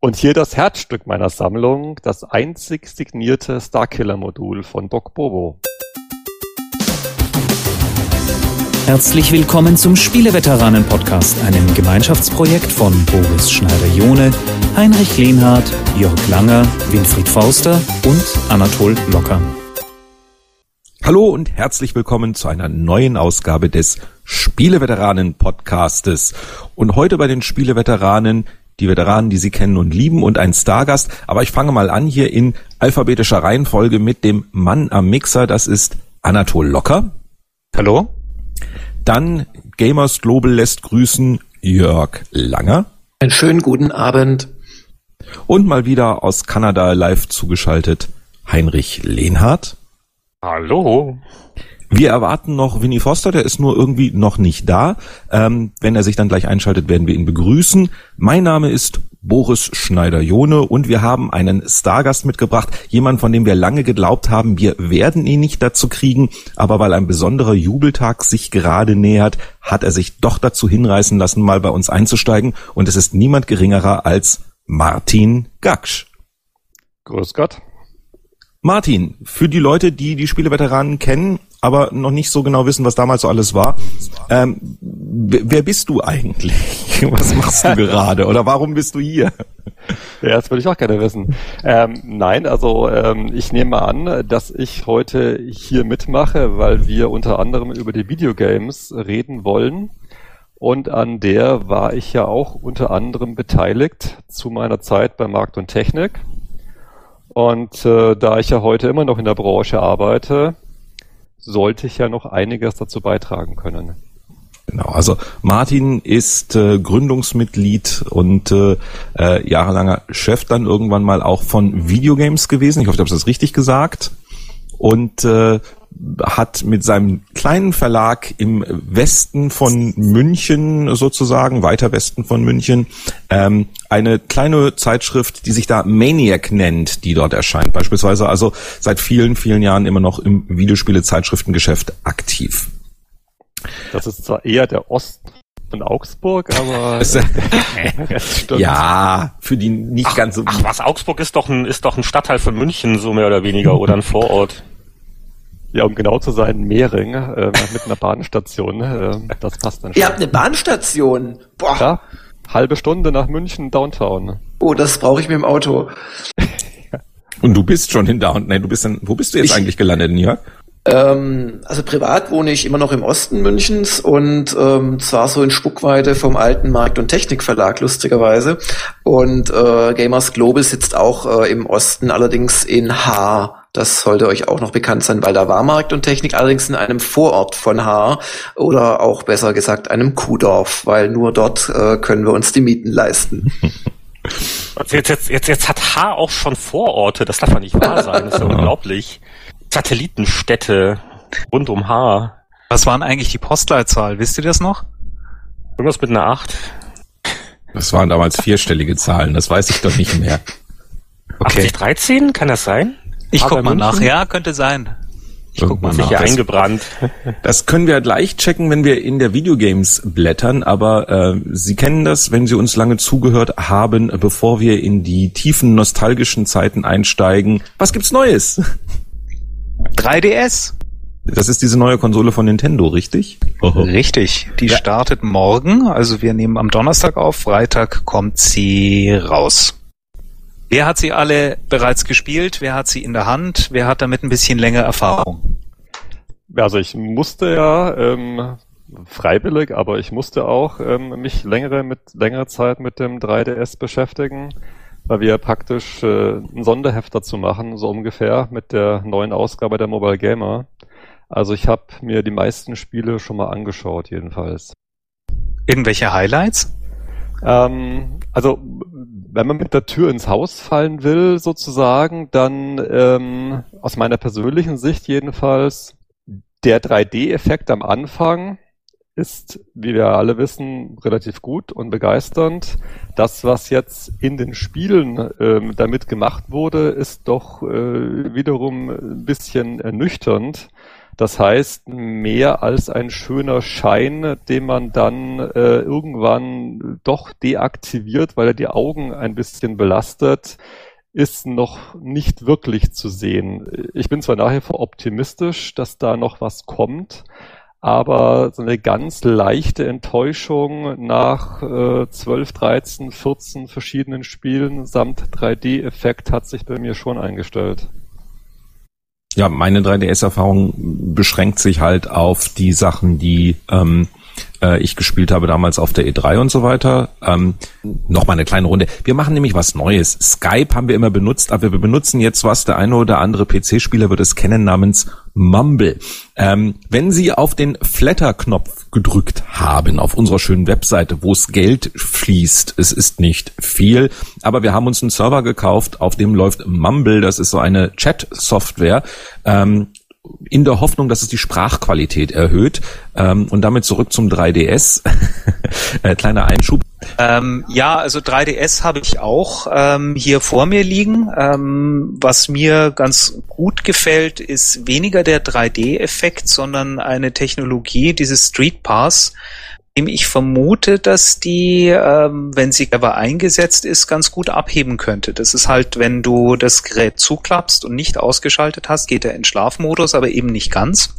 Und hier das Herzstück meiner Sammlung, das einzig signierte Starkiller-Modul von Doc Bobo. Herzlich willkommen zum Spieleveteranen-Podcast, einem Gemeinschaftsprojekt von Boris Schneider-Jone, Heinrich Lehnhardt, Jörg Langer, Winfried Fauster und Anatol Locker. Hallo und herzlich willkommen zu einer neuen Ausgabe des Spieleveteranen-Podcastes. Und heute bei den Spieleveteranen die Veteranen, die Sie kennen und lieben und ein Stargast. Aber ich fange mal an hier in alphabetischer Reihenfolge mit dem Mann am Mixer. Das ist Anatol Locker. Hallo. Dann Gamers Global lässt grüßen Jörg Langer. Einen schönen guten Abend. Und mal wieder aus Kanada live zugeschaltet Heinrich Lehnhardt. Hallo. Wir erwarten noch Winnie Foster, der ist nur irgendwie noch nicht da. Ähm, wenn er sich dann gleich einschaltet, werden wir ihn begrüßen. Mein Name ist Boris Schneider-Jone und wir haben einen Stargast mitgebracht, jemand, von dem wir lange geglaubt haben, wir werden ihn nicht dazu kriegen, aber weil ein besonderer Jubeltag sich gerade nähert, hat er sich doch dazu hinreißen lassen, mal bei uns einzusteigen und es ist niemand geringerer als Martin Gaksch. Grüß Gott. Martin, für die Leute, die die Spieleveteranen kennen, aber noch nicht so genau wissen, was damals so alles war. Ähm, wer bist du eigentlich? Was machst du gerade? Oder warum bist du hier? Ja, das würde ich auch gerne wissen. Ähm, nein, also ähm, ich nehme an, dass ich heute hier mitmache, weil wir unter anderem über die Videogames reden wollen. Und an der war ich ja auch unter anderem beteiligt zu meiner Zeit bei Markt und Technik. Und äh, da ich ja heute immer noch in der Branche arbeite, sollte ich ja noch einiges dazu beitragen können. Genau, also Martin ist äh, Gründungsmitglied und äh, äh, jahrelanger Chef dann irgendwann mal auch von Videogames gewesen. Ich hoffe, ich habe das richtig gesagt. Und äh, hat mit seinem kleinen Verlag im Westen von München sozusagen, weiter Westen von München, ähm, eine kleine Zeitschrift, die sich da Maniac nennt, die dort erscheint. Beispielsweise also seit vielen, vielen Jahren immer noch im Videospiele-Zeitschriftengeschäft aktiv. Das ist zwar eher der Osten von Augsburg, aber ja, für die nicht ach, ganz so. Ach was, Augsburg ist doch ein ist doch ein Stadtteil von München so mehr oder weniger oder ein Vorort. Ja, um genau zu sein, Mehring äh, mit einer Bahnstation. Äh, das passt dann schon. Ihr habt eine Bahnstation? Boah. Ja, halbe Stunde nach München Downtown. Oh, das brauche ich mir im Auto. Und du bist schon in Downtown. Nein, du bist dann, wo bist du jetzt ich, eigentlich gelandet, Nia? Ähm, also privat wohne ich immer noch im Osten Münchens und ähm, zwar so in Spuckweite vom alten Markt- und Technikverlag, lustigerweise. Und äh, Gamers Global sitzt auch äh, im Osten, allerdings in Haar. Das sollte euch auch noch bekannt sein, weil da war Markt und Technik allerdings in einem Vorort von Haar oder auch besser gesagt einem Kuhdorf, weil nur dort äh, können wir uns die Mieten leisten. Jetzt, jetzt, jetzt, jetzt hat Haar auch schon Vororte, das darf ja nicht wahr sein, das ist ja unglaublich. Satellitenstädte rund um Haar. Was waren eigentlich die Postleitzahl? Wisst ihr das noch? Irgendwas mit einer Acht. Das waren damals vierstellige Zahlen, das weiß ich doch nicht mehr. Okay. 8013, kann das sein? Ich guck mal nach. Ja, könnte sein. Ich guck mal nach. Eingebrannt. Das können wir gleich checken, wenn wir in der Videogames blättern, aber äh, Sie kennen das, wenn Sie uns lange zugehört haben, bevor wir in die tiefen nostalgischen Zeiten einsteigen. Was gibt's Neues? 3DS. Das ist diese neue Konsole von Nintendo, richtig? Oho. Richtig. Die ja. startet morgen. Also wir nehmen am Donnerstag auf. Freitag kommt sie raus. Wer hat sie alle bereits gespielt? Wer hat sie in der Hand? Wer hat damit ein bisschen länger Erfahrung? Also ich musste ja ähm, freiwillig, aber ich musste auch ähm, mich längere mit längere Zeit mit dem 3DS beschäftigen, weil wir praktisch äh, ein Sonderheft dazu machen, so ungefähr mit der neuen Ausgabe der Mobile Gamer. Also ich habe mir die meisten Spiele schon mal angeschaut, jedenfalls. Irgendwelche Highlights? Ähm, also wenn man mit der Tür ins Haus fallen will, sozusagen, dann ähm, aus meiner persönlichen Sicht jedenfalls, der 3D-Effekt am Anfang ist, wie wir alle wissen, relativ gut und begeisternd. Das, was jetzt in den Spielen ähm, damit gemacht wurde, ist doch äh, wiederum ein bisschen ernüchternd. Das heißt, mehr als ein schöner Schein, den man dann äh, irgendwann doch deaktiviert, weil er die Augen ein bisschen belastet, ist noch nicht wirklich zu sehen. Ich bin zwar nachher vor optimistisch, dass da noch was kommt, aber so eine ganz leichte Enttäuschung nach äh, 12, 13, 14 verschiedenen Spielen samt 3D-Effekt hat sich bei mir schon eingestellt. Ja, meine 3DS-Erfahrung beschränkt sich halt auf die Sachen, die ähm, äh, ich gespielt habe damals auf der E3 und so weiter. Ähm, Nochmal eine kleine Runde. Wir machen nämlich was Neues. Skype haben wir immer benutzt, aber wir benutzen jetzt was. Der eine oder andere PC-Spieler wird es kennen namens Mumble. Ähm, wenn Sie auf den Flatter-Knopf gedrückt haben auf unserer schönen Webseite, wo es Geld fließt, es ist nicht viel, aber wir haben uns einen Server gekauft, auf dem läuft Mumble, das ist so eine Chat-Software, ähm, in der Hoffnung, dass es die Sprachqualität erhöht. Ähm, und damit zurück zum 3DS. äh, kleiner Einschub. Ähm, ja, also 3DS habe ich auch ähm, hier vor mir liegen. Ähm, was mir ganz gut gefällt, ist weniger der 3D-Effekt, sondern eine Technologie, dieses Street Pass, ich vermute, dass die, ähm, wenn sie aber eingesetzt ist, ganz gut abheben könnte. Das ist halt, wenn du das Gerät zuklappst und nicht ausgeschaltet hast, geht er in Schlafmodus, aber eben nicht ganz.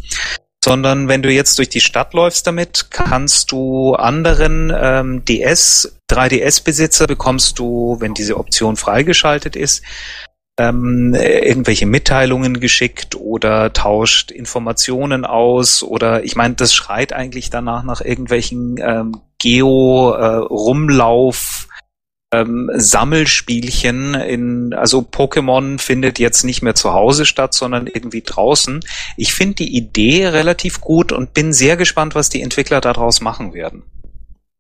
Sondern wenn du jetzt durch die Stadt läufst damit, kannst du anderen ähm, DS, 3DS-Besitzer bekommst du, wenn diese Option freigeschaltet ist, ähm, irgendwelche Mitteilungen geschickt oder tauscht Informationen aus oder ich meine, das schreit eigentlich danach nach irgendwelchen ähm, Geo-Rumlauf- äh, ähm, Sammelspielchen in, also Pokémon findet jetzt nicht mehr zu Hause statt, sondern irgendwie draußen. Ich finde die Idee relativ gut und bin sehr gespannt, was die Entwickler daraus machen werden.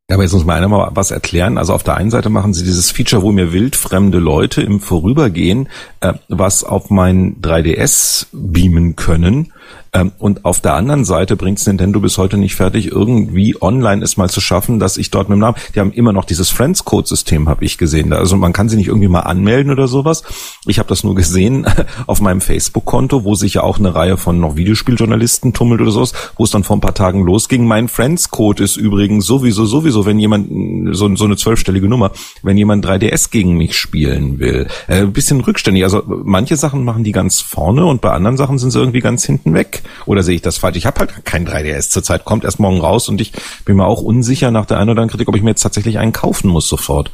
Ja, aber jetzt muss mal einer mal was erklären. Also auf der einen Seite machen sie dieses Feature, wo mir wildfremde Leute im Vorübergehen äh, was auf mein 3DS beamen können. Ähm, und auf der anderen Seite bringt Nintendo bis heute nicht fertig, irgendwie online es mal zu schaffen, dass ich dort mit dem Namen, die haben immer noch dieses Friends-Code-System, habe ich gesehen. Also man kann sie nicht irgendwie mal anmelden oder sowas. Ich habe das nur gesehen auf meinem Facebook-Konto, wo sich ja auch eine Reihe von noch Videospieljournalisten tummelt oder sowas, wo es dann vor ein paar Tagen losging. Mein Friends-Code ist übrigens sowieso, sowieso, wenn jemand, so, so eine zwölfstellige Nummer, wenn jemand 3DS gegen mich spielen will. Äh, bisschen rückständig. Also manche Sachen machen die ganz vorne und bei anderen Sachen sind sie irgendwie ganz hinten weg. Oder sehe ich das falsch? Ich habe halt kein 3DS zurzeit, kommt erst morgen raus und ich bin mir auch unsicher nach der einen oder anderen Kritik, ob ich mir jetzt tatsächlich einen kaufen muss sofort.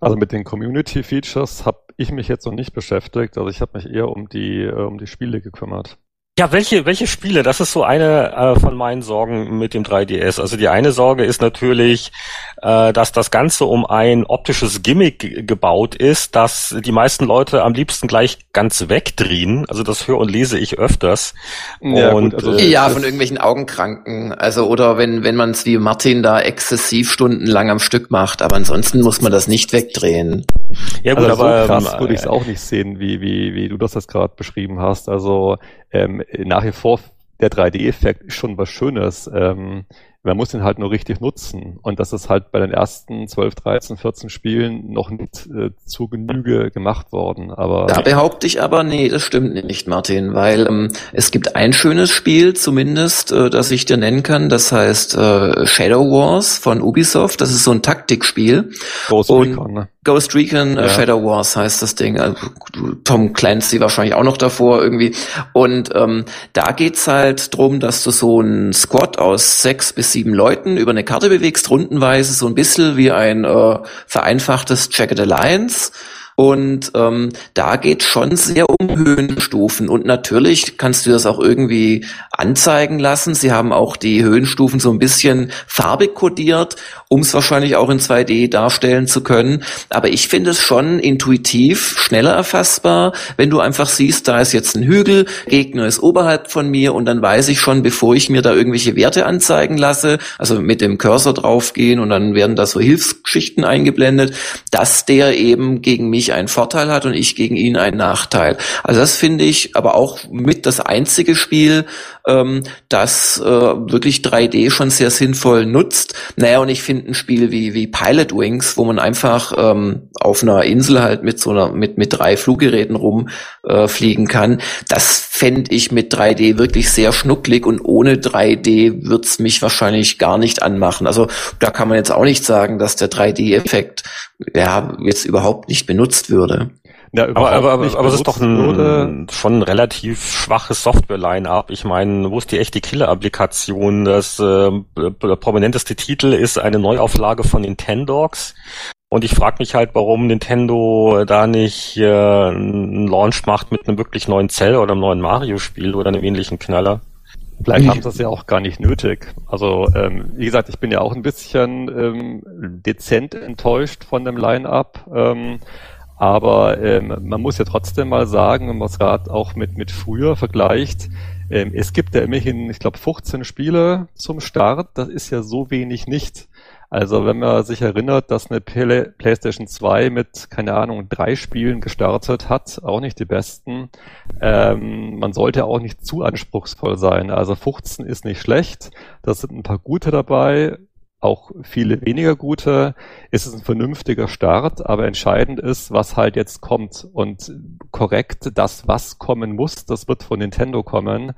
Also mit den Community Features habe ich mich jetzt noch nicht beschäftigt. Also ich habe mich eher um die äh, um die Spiele gekümmert. Ja, welche, welche Spiele? Das ist so eine äh, von meinen Sorgen mit dem 3DS. Also die eine Sorge ist natürlich, äh, dass das Ganze um ein optisches Gimmick gebaut ist, dass die meisten Leute am liebsten gleich ganz wegdrehen. Also das höre und lese ich öfters. Ja, und, gut, also, äh, ja von irgendwelchen Augenkranken. Also oder wenn, wenn man es wie Martin da exzessiv stundenlang am Stück macht. Aber ansonsten muss man das nicht wegdrehen. Ja gut, also aber so krass ähm, würde ich es auch nicht sehen, wie, wie, wie du das jetzt gerade beschrieben hast. Also ähm, nach wie vor der 3D-Effekt ist schon was Schönes. Ähm, man muss ihn halt nur richtig nutzen. Und das ist halt bei den ersten 12, 13, 14 Spielen noch nicht äh, zur Genüge gemacht worden. Aber da behaupte ich aber, nee, das stimmt nicht, Martin, weil ähm, es gibt ein schönes Spiel zumindest, äh, das ich dir nennen kann. Das heißt äh, Shadow Wars von Ubisoft. Das ist so ein Taktikspiel. Ghost Recon, ne? Ghost Recon äh, ja. Shadow Wars heißt das Ding. Also, Tom Clancy wahrscheinlich auch noch davor irgendwie. Und ähm, da geht's halt drum, dass du so ein Squad aus sechs bis sieben Leuten über eine Karte bewegst, rundenweise, so ein bisschen wie ein äh, vereinfachtes Jagged Alliance. Und ähm, da geht schon sehr um Höhenstufen. Und natürlich kannst du das auch irgendwie anzeigen lassen. Sie haben auch die Höhenstufen so ein bisschen farbig kodiert, um es wahrscheinlich auch in 2D darstellen zu können. Aber ich finde es schon intuitiv schneller erfassbar, wenn du einfach siehst, da ist jetzt ein Hügel, Gegner ist oberhalb von mir und dann weiß ich schon, bevor ich mir da irgendwelche Werte anzeigen lasse, also mit dem Cursor draufgehen und dann werden da so Hilfsgeschichten eingeblendet, dass der eben gegen mich mich einen Vorteil hat und ich gegen ihn einen Nachteil. Also das finde ich aber auch mit das einzige Spiel, ähm, das äh, wirklich 3D schon sehr sinnvoll nutzt. Naja, und ich finde ein Spiel wie, wie Pilot Wings, wo man einfach ähm, auf einer Insel halt mit so einer, mit, mit drei Fluggeräten rumfliegen äh, kann, das fände ich mit 3D wirklich sehr schnucklig und ohne 3D wird's mich wahrscheinlich gar nicht anmachen. Also da kann man jetzt auch nicht sagen, dass der 3D-Effekt ja jetzt überhaupt nicht benutzt würde. Ja, aber, aber, aber, aber es ist doch ein, schon ein relativ schwaches Software-Line-Up. Ich meine, wo ist die echte Killer-Applikation? Das äh, prominenteste Titel ist eine Neuauflage von Nintendogs. Und ich frage mich halt, warum Nintendo da nicht äh, einen Launch macht mit einem wirklich neuen Cell oder einem neuen Mario-Spiel oder einem ähnlichen Knaller. Vielleicht haben sie das ja auch gar nicht nötig. Also ähm, wie gesagt, ich bin ja auch ein bisschen ähm, dezent enttäuscht von dem Line-up. Ähm, aber ähm, man muss ja trotzdem mal sagen, wenn man es gerade auch mit, mit früher vergleicht, ähm, es gibt ja immerhin, ich glaube, 15 Spiele zum Start. Das ist ja so wenig nicht. Also wenn man sich erinnert, dass eine PlayStation 2 mit, keine Ahnung, drei Spielen gestartet hat, auch nicht die besten, ähm, man sollte auch nicht zu anspruchsvoll sein. Also 15 ist nicht schlecht, da sind ein paar gute dabei, auch viele weniger gute. Es ist ein vernünftiger Start, aber entscheidend ist, was halt jetzt kommt. Und korrekt, das, was kommen muss, das wird von Nintendo kommen,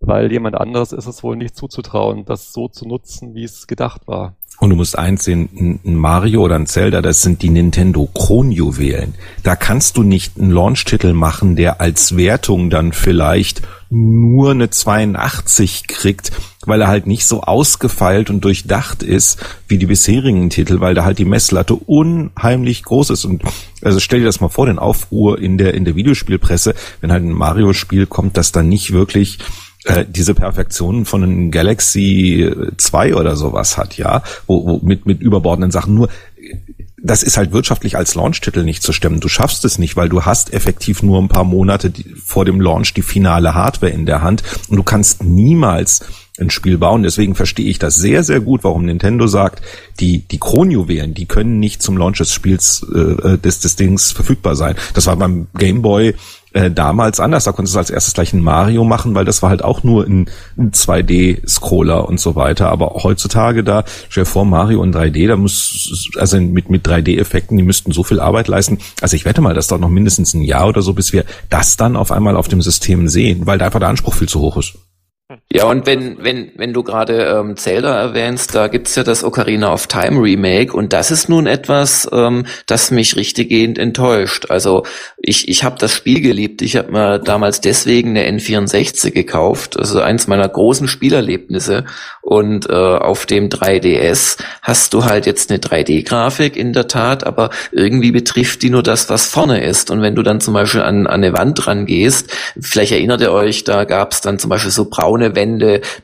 weil jemand anderes ist es wohl nicht zuzutrauen, das so zu nutzen, wie es gedacht war. Und du musst eins sehen, ein Mario oder ein Zelda, das sind die Nintendo Kronjuwelen. Da kannst du nicht einen Launch-Titel machen, der als Wertung dann vielleicht nur eine 82 kriegt, weil er halt nicht so ausgefeilt und durchdacht ist wie die bisherigen Titel, weil da halt die Messlatte unheimlich groß ist. Und also stell dir das mal vor, den Aufruhr in der, in der Videospielpresse, wenn halt ein Mario-Spiel kommt, das dann nicht wirklich äh, diese Perfektion von einem Galaxy 2 oder sowas hat, ja, wo, wo mit, mit überbordenden Sachen nur das ist halt wirtschaftlich als Launch-Titel nicht zu stemmen. Du schaffst es nicht, weil du hast effektiv nur ein paar Monate vor dem Launch die finale Hardware in der Hand und du kannst niemals ein Spiel bauen. Deswegen verstehe ich das sehr, sehr gut, warum Nintendo sagt, die, die Kronjuwelen, die können nicht zum Launch des Spiels äh, des, des Dings verfügbar sein. Das war beim Game Boy äh, damals anders. Da konntest du als erstes gleich ein Mario machen, weil das war halt auch nur ein, ein 2D-Scroller und so weiter. Aber heutzutage da, stell vor, Mario in 3D, da muss, also mit, mit 3D-Effekten, die müssten so viel Arbeit leisten. Also ich wette mal, das dauert noch mindestens ein Jahr oder so, bis wir das dann auf einmal auf dem System sehen, weil da einfach der Anspruch viel zu hoch ist. Ja, und wenn, wenn, wenn du gerade ähm, Zelda erwähnst, da gibt's ja das Ocarina of Time Remake und das ist nun etwas, ähm, das mich richtiggehend enttäuscht. Also ich, ich habe das Spiel geliebt. Ich habe mir damals deswegen eine N64 gekauft. Also eins meiner großen Spielerlebnisse. Und äh, auf dem 3DS hast du halt jetzt eine 3D-Grafik in der Tat, aber irgendwie betrifft die nur das, was vorne ist. Und wenn du dann zum Beispiel an, an eine Wand rangehst, vielleicht erinnert ihr euch, da gab's dann zum Beispiel so braune Wände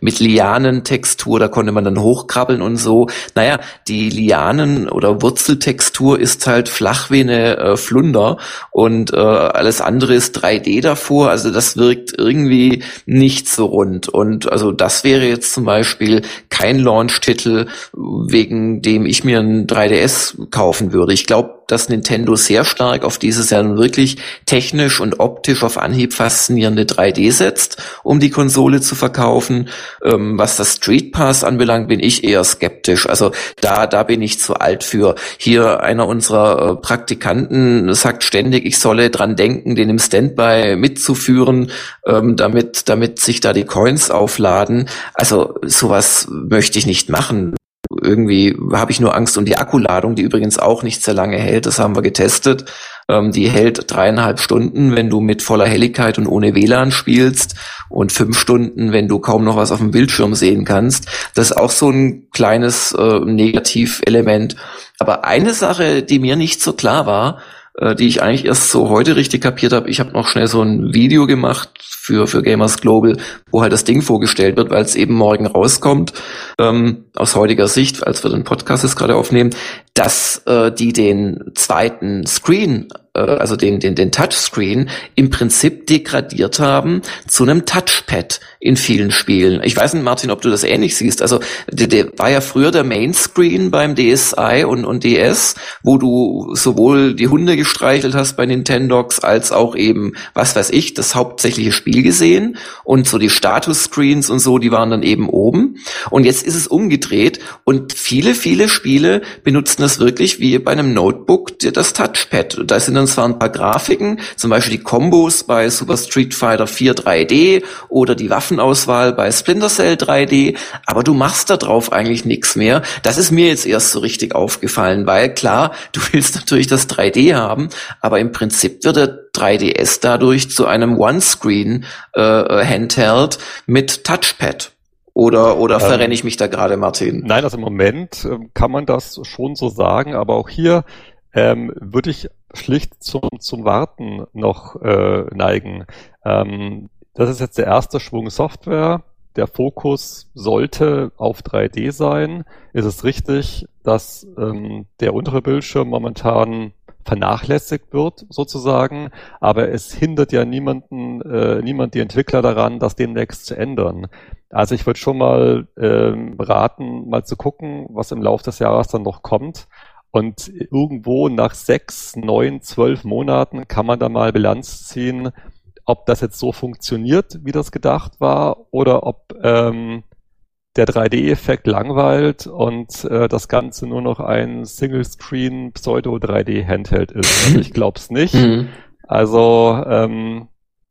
mit Lianentextur, da konnte man dann hochkrabbeln und so. Naja, die Lianen- oder Wurzeltextur ist halt flach wie eine äh, Flunder und äh, alles andere ist 3D davor. Also das wirkt irgendwie nicht so rund. Und also das wäre jetzt zum Beispiel kein Launch-Titel, wegen dem ich mir ein 3DS kaufen würde. Ich glaube, dass Nintendo sehr stark auf dieses Jahr wirklich technisch und optisch auf Anhieb faszinierende 3D setzt, um die Konsole zu verkaufen. Ähm, was das Street Pass anbelangt, bin ich eher skeptisch. Also da, da bin ich zu alt für. Hier einer unserer äh, Praktikanten sagt ständig, ich solle dran denken, den im Standby mitzuführen, ähm, damit, damit sich da die Coins aufladen. Also sowas möchte ich nicht machen irgendwie habe ich nur Angst um die Akkuladung, die übrigens auch nicht sehr lange hält. Das haben wir getestet. Ähm, die hält dreieinhalb Stunden, wenn du mit voller Helligkeit und ohne WLAN spielst und fünf Stunden, wenn du kaum noch was auf dem Bildschirm sehen kannst. Das ist auch so ein kleines äh, Negativelement. Aber eine Sache, die mir nicht so klar war, die ich eigentlich erst so heute richtig kapiert habe. Ich habe noch schnell so ein Video gemacht für, für Gamers Global, wo halt das Ding vorgestellt wird, weil es eben morgen rauskommt. Ähm, aus heutiger Sicht, als wir den Podcast jetzt gerade aufnehmen, dass äh, die den zweiten Screen äh, also den, den, den Touchscreen, im Prinzip degradiert haben zu einem Touchpad in vielen Spielen. Ich weiß nicht, Martin, ob du das ähnlich siehst. Also der, der war ja früher der Mainscreen beim DSi und, und DS, wo du sowohl die Hunde gestreichelt hast bei Nintendox, als auch eben, was weiß ich, das hauptsächliche Spiel gesehen. Und so die Status-Screens und so, die waren dann eben oben. Und jetzt ist es umgedreht und viele, viele Spiele benutzen das wirklich wie bei einem Notebook das Touchpad. Da sind dann zwar ein paar Grafiken, zum Beispiel die Kombos bei Super Street Fighter 4 3D oder die Waffenauswahl bei Splinter Cell 3D, aber du machst da drauf eigentlich nichts mehr. Das ist mir jetzt erst so richtig aufgefallen, weil klar, du willst natürlich das 3D haben, aber im Prinzip wird der 3DS dadurch zu einem One-Screen äh, Handheld mit Touchpad. Oder, oder ähm, verrenne ich mich da gerade, Martin? Nein, also im Moment äh, kann man das schon so sagen, aber auch hier ähm, würde ich schlicht zum, zum Warten noch äh, neigen. Ähm, das ist jetzt der erste Schwung Software. Der Fokus sollte auf 3D sein. Ist es richtig, dass ähm, der untere Bildschirm momentan vernachlässigt wird sozusagen, aber es hindert ja niemanden, äh, niemand die Entwickler daran, das demnächst zu ändern. Also ich würde schon mal ähm, raten, mal zu gucken, was im Laufe des Jahres dann noch kommt. Und irgendwo nach sechs, neun, zwölf Monaten kann man da mal Bilanz ziehen, ob das jetzt so funktioniert, wie das gedacht war, oder ob ähm, der 3D-Effekt langweilt und äh, das Ganze nur noch ein Single-Screen Pseudo-3D-Handheld ist. Also ich glaube es nicht. Mhm. Also ähm,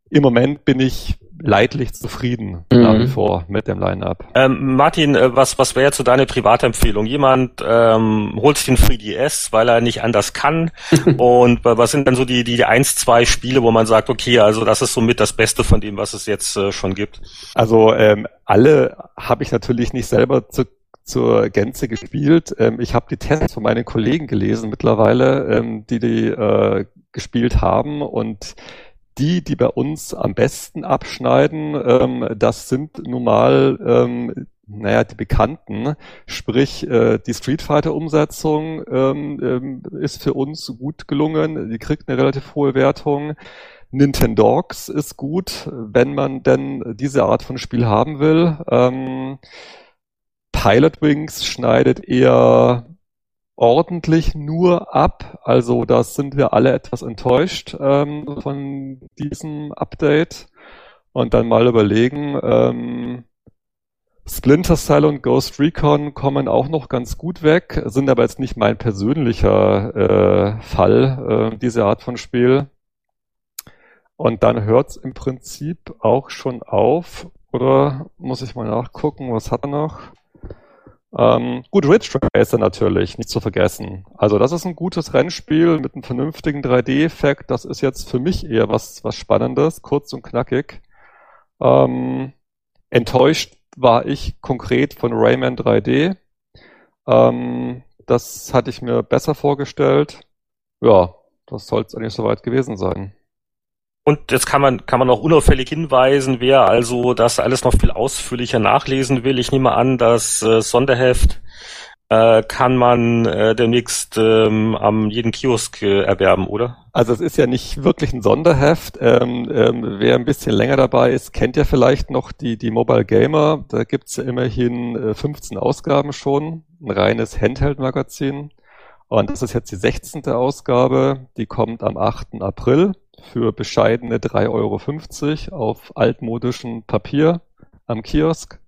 im Moment bin ich leidlich zufrieden mhm. nach wie vor mit dem Line-Up. Ähm, Martin, äh, was, was wäre jetzt so deine Privatempfehlung? Jemand ähm, holt sich den 3DS, weil er nicht anders kann. und was sind dann so die, die eins, zwei Spiele, wo man sagt, okay, also das ist somit das Beste von dem, was es jetzt äh, schon gibt? Also ähm, alle habe ich natürlich nicht selber zu zur Gänze gespielt. Ähm, ich habe die Tests von meinen Kollegen gelesen mittlerweile, ähm, die die äh, gespielt haben und die, die bei uns am besten abschneiden, ähm, das sind nun mal, ähm, naja, die Bekannten. Sprich, äh, die Street Fighter-Umsetzung ähm, ähm, ist für uns gut gelungen. Die kriegt eine relativ hohe Wertung. Nintendogs ist gut, wenn man denn diese Art von Spiel haben will. Ähm, Pilot Wings schneidet eher ordentlich nur ab. Also da sind wir alle etwas enttäuscht ähm, von diesem Update. Und dann mal überlegen, ähm, Splinter Cell und Ghost Recon kommen auch noch ganz gut weg, sind aber jetzt nicht mein persönlicher äh, Fall, äh, diese Art von Spiel. Und dann hört's im Prinzip auch schon auf. Oder muss ich mal nachgucken, was hat er noch? Ähm, gut, Ridge Racer natürlich, nicht zu vergessen. Also das ist ein gutes Rennspiel mit einem vernünftigen 3D-Effekt. Das ist jetzt für mich eher was, was Spannendes, kurz und knackig. Ähm, enttäuscht war ich konkret von Rayman 3D. Ähm, das hatte ich mir besser vorgestellt. Ja, das soll es eigentlich soweit gewesen sein. Und jetzt kann man, kann man auch unauffällig hinweisen, wer also das alles noch viel ausführlicher nachlesen will. Ich nehme an, das äh, Sonderheft äh, kann man äh, demnächst ähm, am jeden Kiosk äh, erwerben, oder? Also es ist ja nicht wirklich ein Sonderheft. Ähm, ähm, wer ein bisschen länger dabei ist, kennt ja vielleicht noch die, die Mobile Gamer. Da gibt's ja immerhin äh, 15 Ausgaben schon, ein reines Handheld-Magazin. Und das ist jetzt die 16. Ausgabe, die kommt am 8. April für bescheidene 3,50 Euro auf altmodischem Papier am Kiosk.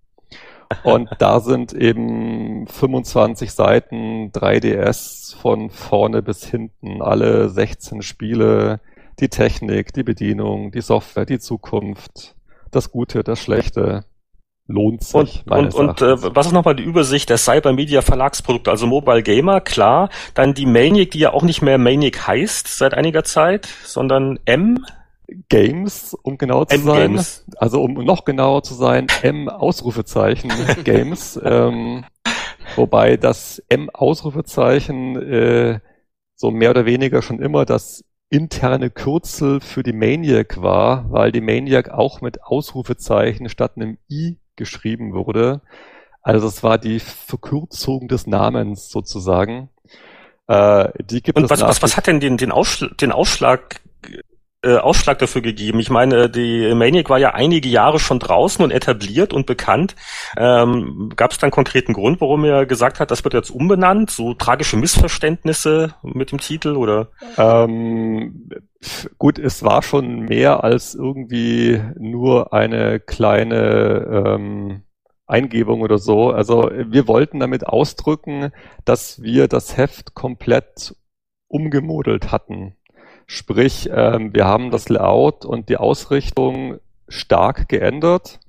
Und da sind eben 25 Seiten 3DS von vorne bis hinten, alle 16 Spiele, die Technik, die Bedienung, die Software, die Zukunft, das Gute, das Schlechte lohnt sich. Und, und, und äh, was ist nochmal die Übersicht der Cybermedia Verlagsprodukte? Also Mobile Gamer, klar. Dann die Maniac, die ja auch nicht mehr Maniac heißt seit einiger Zeit, sondern M. Games, um genau zu M sein. Games. Also um noch genauer zu sein, M Ausrufezeichen Games. Ähm, wobei das M Ausrufezeichen äh, so mehr oder weniger schon immer das interne Kürzel für die Maniac war, weil die Maniac auch mit Ausrufezeichen statt einem I geschrieben wurde. Also es war die Verkürzung des Namens sozusagen. Äh, die gibt Und es was, was, was hat denn den, den, Ausschlag, den Ausschlag äh, Ausschlag dafür gegeben? Ich meine, die Maniac war ja einige Jahre schon draußen und etabliert und bekannt. Ähm, Gab es da einen konkreten Grund, warum er gesagt hat, das wird jetzt umbenannt? So tragische Missverständnisse mit dem Titel oder? Ähm, gut, es war schon mehr als irgendwie nur eine kleine ähm, Eingebung oder so. Also wir wollten damit ausdrücken, dass wir das Heft komplett umgemodelt hatten. Sprich, ähm, wir haben das Layout und die Ausrichtung stark geändert.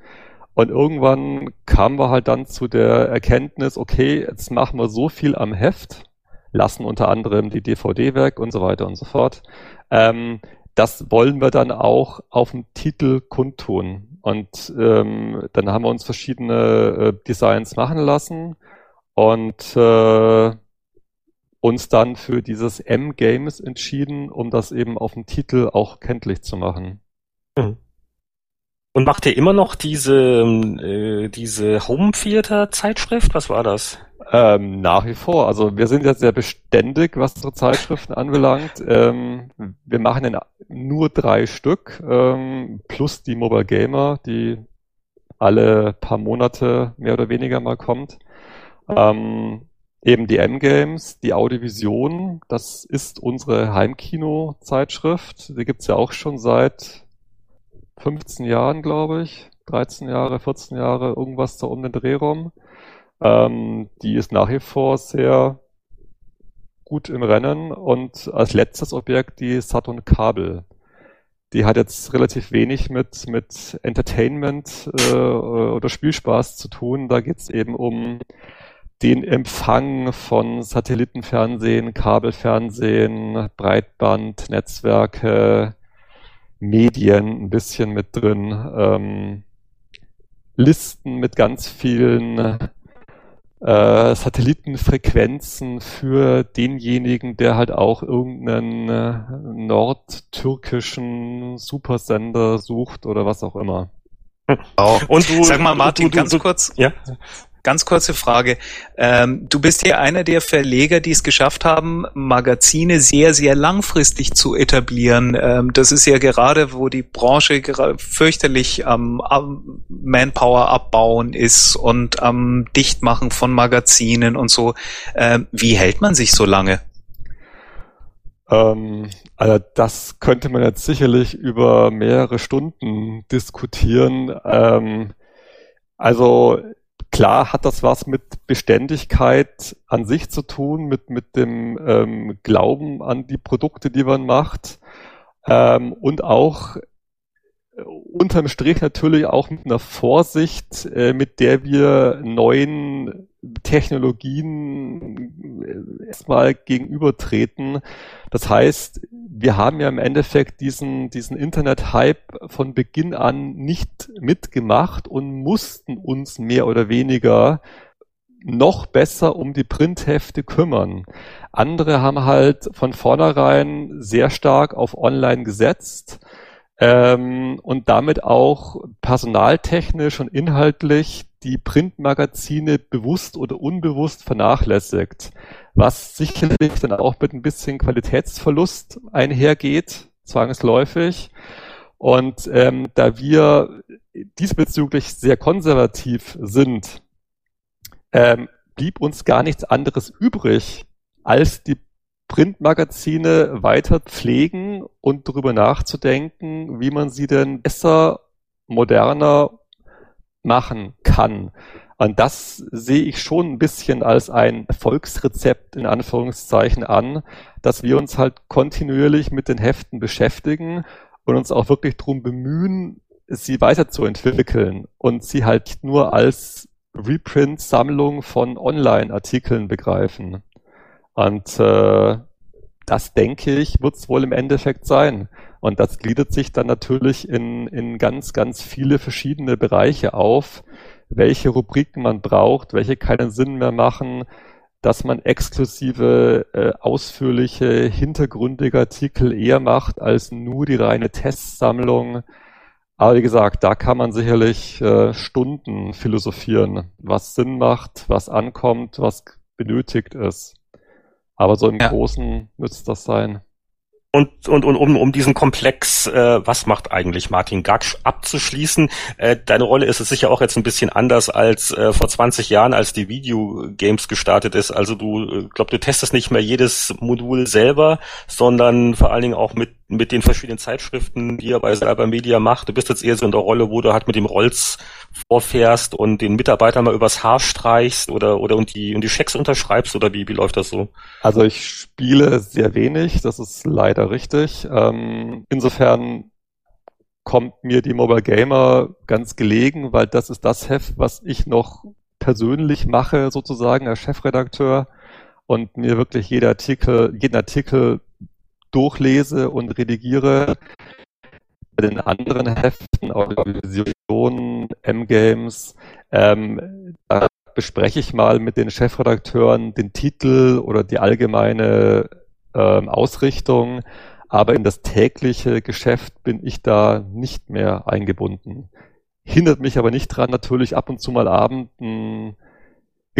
Und irgendwann kamen wir halt dann zu der Erkenntnis, okay, jetzt machen wir so viel am Heft, lassen unter anderem die DVD weg und so weiter und so fort. Ähm, das wollen wir dann auch auf dem Titel kundtun. Und ähm, dann haben wir uns verschiedene äh, Designs machen lassen und äh, uns dann für dieses M-Games entschieden, um das eben auf dem Titel auch kenntlich zu machen. Mhm. Und macht ihr immer noch diese, äh, diese Home Theater Zeitschrift? Was war das? Ähm, nach wie vor. Also wir sind jetzt sehr beständig, was unsere Zeitschriften anbelangt. Ähm, wir machen in nur drei Stück, ähm, plus die Mobile Gamer, die alle paar Monate mehr oder weniger mal kommt. Ähm, eben die M-Games, die Audiovision, das ist unsere Heimkino-Zeitschrift. Die gibt's ja auch schon seit 15 Jahren, glaube ich. 13 Jahre, 14 Jahre, irgendwas da um den Dreh rum. Ähm, die ist nach wie vor sehr gut im Rennen und als letztes Objekt die Saturn Kabel. Die hat jetzt relativ wenig mit, mit Entertainment äh, oder Spielspaß zu tun. Da geht's eben um den Empfang von Satellitenfernsehen, Kabelfernsehen, Breitband, Netzwerke, Medien ein bisschen mit drin, ähm, Listen mit ganz vielen äh, Satellitenfrequenzen für denjenigen, der halt auch irgendeinen äh, nordtürkischen Supersender sucht oder was auch immer. Oh. Und du, sag mal, Martin, du, du, ganz kurz. Ja. Ganz kurze Frage. Ähm, du bist ja einer der Verleger, die es geschafft haben, Magazine sehr, sehr langfristig zu etablieren. Ähm, das ist ja gerade, wo die Branche fürchterlich am, am Manpower abbauen ist und am Dichtmachen von Magazinen und so. Ähm, wie hält man sich so lange? Ähm, also das könnte man jetzt sicherlich über mehrere Stunden diskutieren. Ähm, also Klar hat das was mit Beständigkeit an sich zu tun, mit, mit dem ähm, Glauben an die Produkte, die man macht. Ähm, und auch unterm Strich natürlich auch mit einer Vorsicht, äh, mit der wir neuen Technologien äh, erstmal gegenübertreten. Das heißt, wir haben ja im Endeffekt diesen, diesen Internet-Hype von Beginn an nicht mitgemacht und mussten uns mehr oder weniger noch besser um die Printhefte kümmern. Andere haben halt von vornherein sehr stark auf Online gesetzt ähm, und damit auch personaltechnisch und inhaltlich die Printmagazine bewusst oder unbewusst vernachlässigt, was sicherlich dann auch mit ein bisschen Qualitätsverlust einhergeht, zwangsläufig. Und ähm, da wir diesbezüglich sehr konservativ sind, ähm, blieb uns gar nichts anderes übrig, als die Printmagazine weiter pflegen und darüber nachzudenken, wie man sie denn besser, moderner machen kann. Und das sehe ich schon ein bisschen als ein Erfolgsrezept in Anführungszeichen an, dass wir uns halt kontinuierlich mit den Heften beschäftigen und uns auch wirklich darum bemühen, sie weiterzuentwickeln und sie halt nur als Reprint-Sammlung von Online-Artikeln begreifen. Und äh, das denke ich, wird es wohl im Endeffekt sein. Und das gliedert sich dann natürlich in, in ganz, ganz viele verschiedene Bereiche auf, welche Rubriken man braucht, welche keinen Sinn mehr machen, dass man exklusive, äh, ausführliche, hintergründige Artikel eher macht als nur die reine Testsammlung. Aber wie gesagt, da kann man sicherlich äh, Stunden philosophieren, was Sinn macht, was ankommt, was benötigt ist. Aber so im ja. Großen müsste das sein. Und, und, und um, um diesen Komplex, äh, was macht eigentlich Martin Gaksch abzuschließen, äh, deine Rolle ist es sicher auch jetzt ein bisschen anders als äh, vor 20 Jahren, als die Videogames gestartet ist. Also du, äh, glaub, du testest nicht mehr jedes Modul selber, sondern vor allen Dingen auch mit, mit den verschiedenen Zeitschriften, die er bei Cyber Media macht. Du bist jetzt eher so in der Rolle, wo du halt mit dem Rolls vorfährst und den Mitarbeitern mal übers Haar streichst oder, oder und die, und die Schecks unterschreibst oder wie, wie läuft das so? Also ich spiele sehr wenig, das ist leider richtig. Ähm, insofern kommt mir die Mobile Gamer ganz gelegen, weil das ist das Heft, was ich noch persönlich mache, sozusagen als Chefredakteur und mir wirklich jeder Artikel, jeden Artikel durchlese und redigiere bei den anderen Heften, Audiovision, M-Games, ähm, da bespreche ich mal mit den Chefredakteuren den Titel oder die allgemeine ähm, Ausrichtung, aber in das tägliche Geschäft bin ich da nicht mehr eingebunden. Hindert mich aber nicht dran, natürlich ab und zu mal abend ein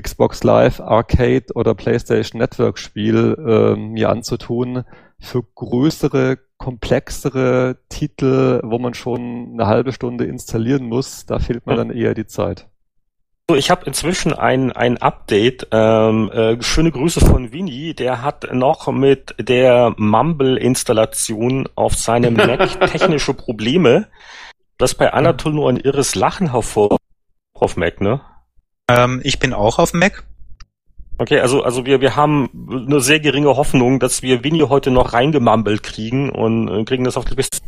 Xbox Live Arcade oder PlayStation Network Spiel äh, mir anzutun. Für größere komplexere Titel, wo man schon eine halbe Stunde installieren muss, da fehlt mir dann eher die Zeit. So, ich habe inzwischen ein, ein Update. Ähm, äh, schöne Grüße von Winnie. Der hat noch mit der Mumble-Installation auf seinem Mac technische Probleme. Das bei Anatol nur ein irres Lachen hervor auf Mac, ne? Ähm, ich bin auch auf Mac. Okay, also, also wir, wir haben eine sehr geringe Hoffnung, dass wir Winnie heute noch reingemambelt kriegen und äh, kriegen das auf die beste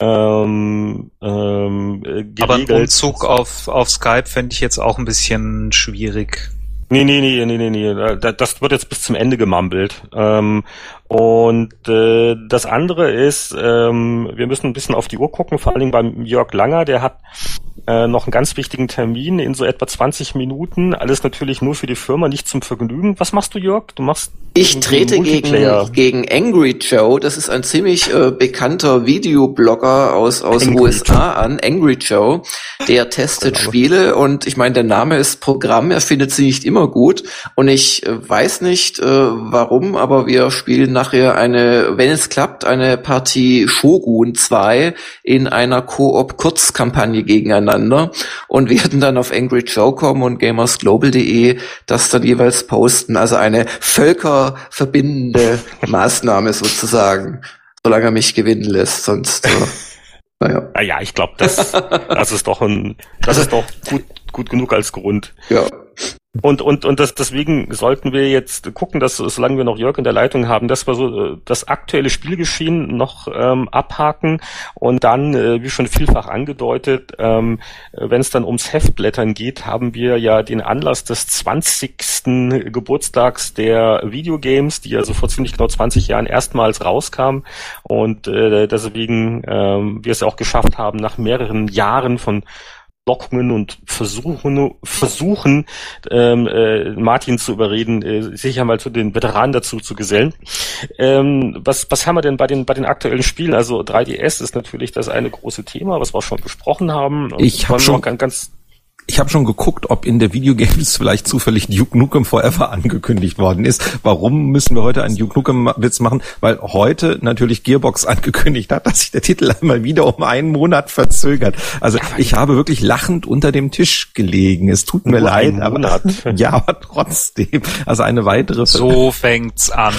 ähm, ähm, geregelt. Aber ein Umzug auf, auf Skype fände ich jetzt auch ein bisschen schwierig. Nee, nee, nee, nee, nee, nee. Das wird jetzt bis zum Ende gemambelt. Ähm, und äh, das andere ist, ähm, wir müssen ein bisschen auf die Uhr gucken, vor allen Dingen beim Jörg Langer, der hat äh, noch einen ganz wichtigen Termin in so etwa 20 Minuten. Alles natürlich nur für die Firma, nicht zum Vergnügen. Was machst du, Jörg? Du machst ich trete gegen, gegen Angry Joe. Das ist ein ziemlich äh, bekannter Videoblogger aus, aus USA an, Angry Joe. Der testet genau. Spiele und ich meine, der Name ist Programm. Er findet sie nicht immer gut. Und ich äh, weiß nicht, äh, warum, aber wir spielen nachher eine, wenn es klappt, eine Partie Shogun 2 in einer Koop-Kurzkampagne gegeneinander und werden dann auf Angry Joe kommen und gamersglobal.de das dann jeweils posten. Also eine Völker verbindende Maßnahme sozusagen, solange er mich gewinnen lässt, sonst äh, naja. Naja, ich glaube, das, das ist doch ein, das ist doch gut, gut genug als Grund. Ja. Und, und, und das, deswegen sollten wir jetzt gucken, dass, solange wir noch Jörg in der Leitung haben, dass wir so äh, das aktuelle Spielgeschehen noch ähm, abhaken und dann, äh, wie schon vielfach angedeutet, ähm, wenn es dann ums Heftblättern geht, haben wir ja den Anlass des 20. Geburtstags der Videogames, die also vor ziemlich genau 20 Jahren erstmals rauskam und äh, deswegen ähm, wir es auch geschafft haben, nach mehreren Jahren von Lockungen und versuchen, versuchen ähm, äh, Martin zu überreden, äh, sich einmal zu den Veteranen dazu zu gesellen. Ähm, was, was haben wir denn bei den, bei den aktuellen Spielen? Also 3DS ist natürlich das eine große Thema, was wir schon besprochen haben. Und ich habe schon ganz, ganz ich habe schon geguckt, ob in der Videogames vielleicht zufällig Duke Nukem Forever angekündigt worden ist. Warum müssen wir heute einen Duke Nukem Witz machen? Weil heute natürlich Gearbox angekündigt hat, dass sich der Titel einmal wieder um einen Monat verzögert. Also ich habe wirklich lachend unter dem Tisch gelegen. Es tut mir leid, aber ja, aber trotzdem. Also eine weitere. So fängt's an.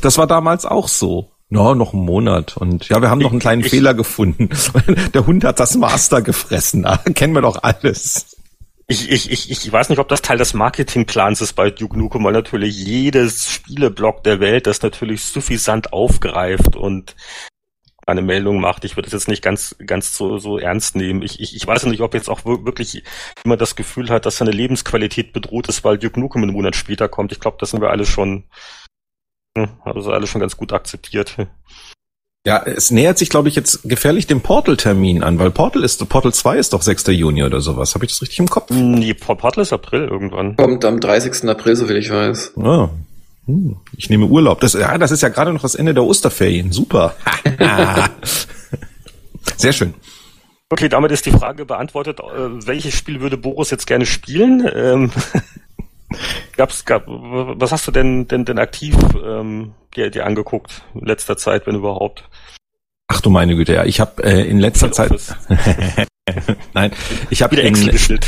Das war damals auch so. No, noch einen Monat. Und ja, wir haben noch einen kleinen ich, Fehler gefunden. Der Hund hat das Master gefressen. Ah, kennen wir doch alles. Ich, ich, ich, ich weiß nicht, ob das Teil des Marketingplans ist bei Duke Nukem, weil natürlich jedes Spieleblock der Welt das natürlich suffisant aufgreift und eine Meldung macht. Ich würde es jetzt nicht ganz, ganz so, so ernst nehmen. Ich, ich, ich weiß nicht, ob jetzt auch wirklich jemand das Gefühl hat, dass seine Lebensqualität bedroht ist, weil Duke Nukem einen Monat später kommt. Ich glaube, das sind wir alle schon hm, also alles schon ganz gut akzeptiert. Ja, es nähert sich, glaube ich, jetzt gefährlich dem Portal-Termin an, weil Portal ist, Portal 2 ist doch 6. Juni oder sowas. Habe ich das richtig im Kopf? Nee, Portal ist April irgendwann. Kommt am 30. April, soviel ich weiß. Ah. Hm, ich nehme Urlaub. Das, ja, das ist ja gerade noch das Ende der Osterferien. Super. Sehr schön. Okay, damit ist die Frage beantwortet. Äh, welches Spiel würde Boris jetzt gerne spielen? Ähm Gab's, gab, was hast du denn, denn, denn aktiv ähm, dir, dir angeguckt in letzter Zeit, wenn überhaupt? Ach du meine Güte, ja, ich habe äh, in letzter Zeit Nein, ich habe Excel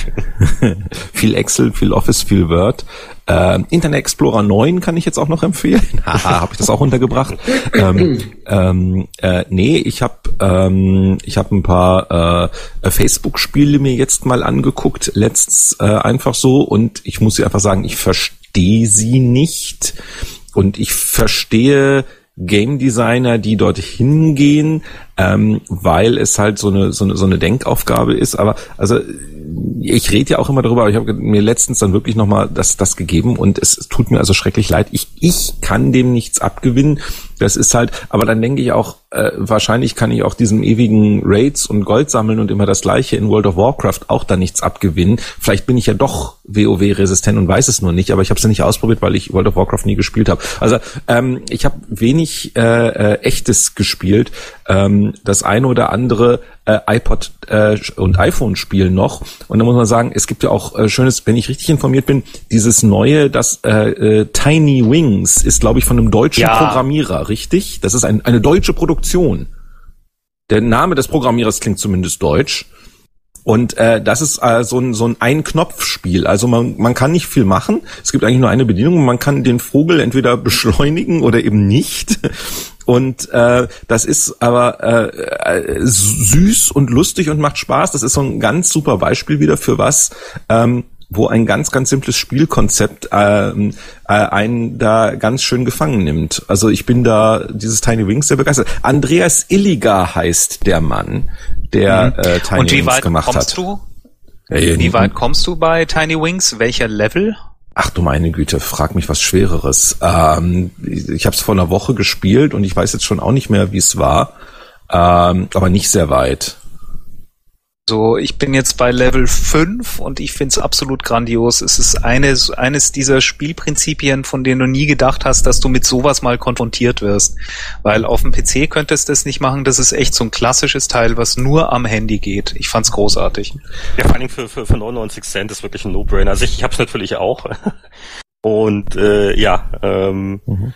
viel Excel, viel Office, viel Word. Äh, Internet Explorer 9 kann ich jetzt auch noch empfehlen. Haha, habe ich das auch untergebracht. ähm, ähm, äh, nee, ich habe ähm, ich habe ein paar äh, Facebook-Spiele mir jetzt mal angeguckt, letztens äh, einfach so und ich muss dir einfach sagen, ich verstehe sie nicht und ich verstehe Game Designer, die dorthin gehen, ähm, weil es halt so eine, so eine so eine Denkaufgabe ist. Aber also ich rede ja auch immer darüber, aber ich habe mir letztens dann wirklich nochmal das, das gegeben und es, es tut mir also schrecklich leid. Ich, ich kann dem nichts abgewinnen. Das ist halt, aber dann denke ich auch, äh, wahrscheinlich kann ich auch diesem ewigen Raids und Gold sammeln und immer das gleiche in World of Warcraft auch da nichts abgewinnen. Vielleicht bin ich ja doch WoW-resistent und weiß es nur nicht, aber ich habe es ja nicht ausprobiert, weil ich World of Warcraft nie gespielt habe. Also ähm, ich habe wenig äh, äh, echtes gespielt. Ähm, das eine oder andere äh, iPod äh, und iPhone spielen noch. Und da muss man sagen, es gibt ja auch äh, schönes, wenn ich richtig informiert bin, dieses neue, das äh, äh, Tiny Wings ist, glaube ich, von einem deutschen ja. Programmierer, richtig? Das ist ein, eine deutsche Produktion. Der Name des Programmierers klingt zumindest deutsch. Und äh, das ist äh, so ein, so ein Ein-Knopf-Spiel. Also man, man kann nicht viel machen. Es gibt eigentlich nur eine Bedienung. Man kann den Vogel entweder beschleunigen oder eben nicht. Und äh, das ist aber äh, äh, süß und lustig und macht Spaß. Das ist so ein ganz super Beispiel wieder für was, ähm, wo ein ganz, ganz simples Spielkonzept ähm, äh, einen da ganz schön gefangen nimmt. Also ich bin da dieses Tiny Wings sehr begeistert. Andreas Illiger heißt der Mann, der mhm. äh, Tiny Wings gemacht hat. Du? Wie weit kommst du bei Tiny Wings? Welcher Level? Ach du meine Güte, frag mich was Schwereres. Ähm, ich habe es vor einer Woche gespielt und ich weiß jetzt schon auch nicht mehr, wie es war, ähm, aber nicht sehr weit. So, ich bin jetzt bei Level 5 und ich finde es absolut grandios. Es ist eines, eines dieser Spielprinzipien, von denen du nie gedacht hast, dass du mit sowas mal konfrontiert wirst. Weil auf dem PC könntest du das nicht machen. Das ist echt so ein klassisches Teil, was nur am Handy geht. Ich fand's großartig. Ja, vor allem für, für, für 99 Cent ist wirklich ein No-Brainer. Also ich, ich hab's natürlich auch. Und äh, ja, ähm, mhm.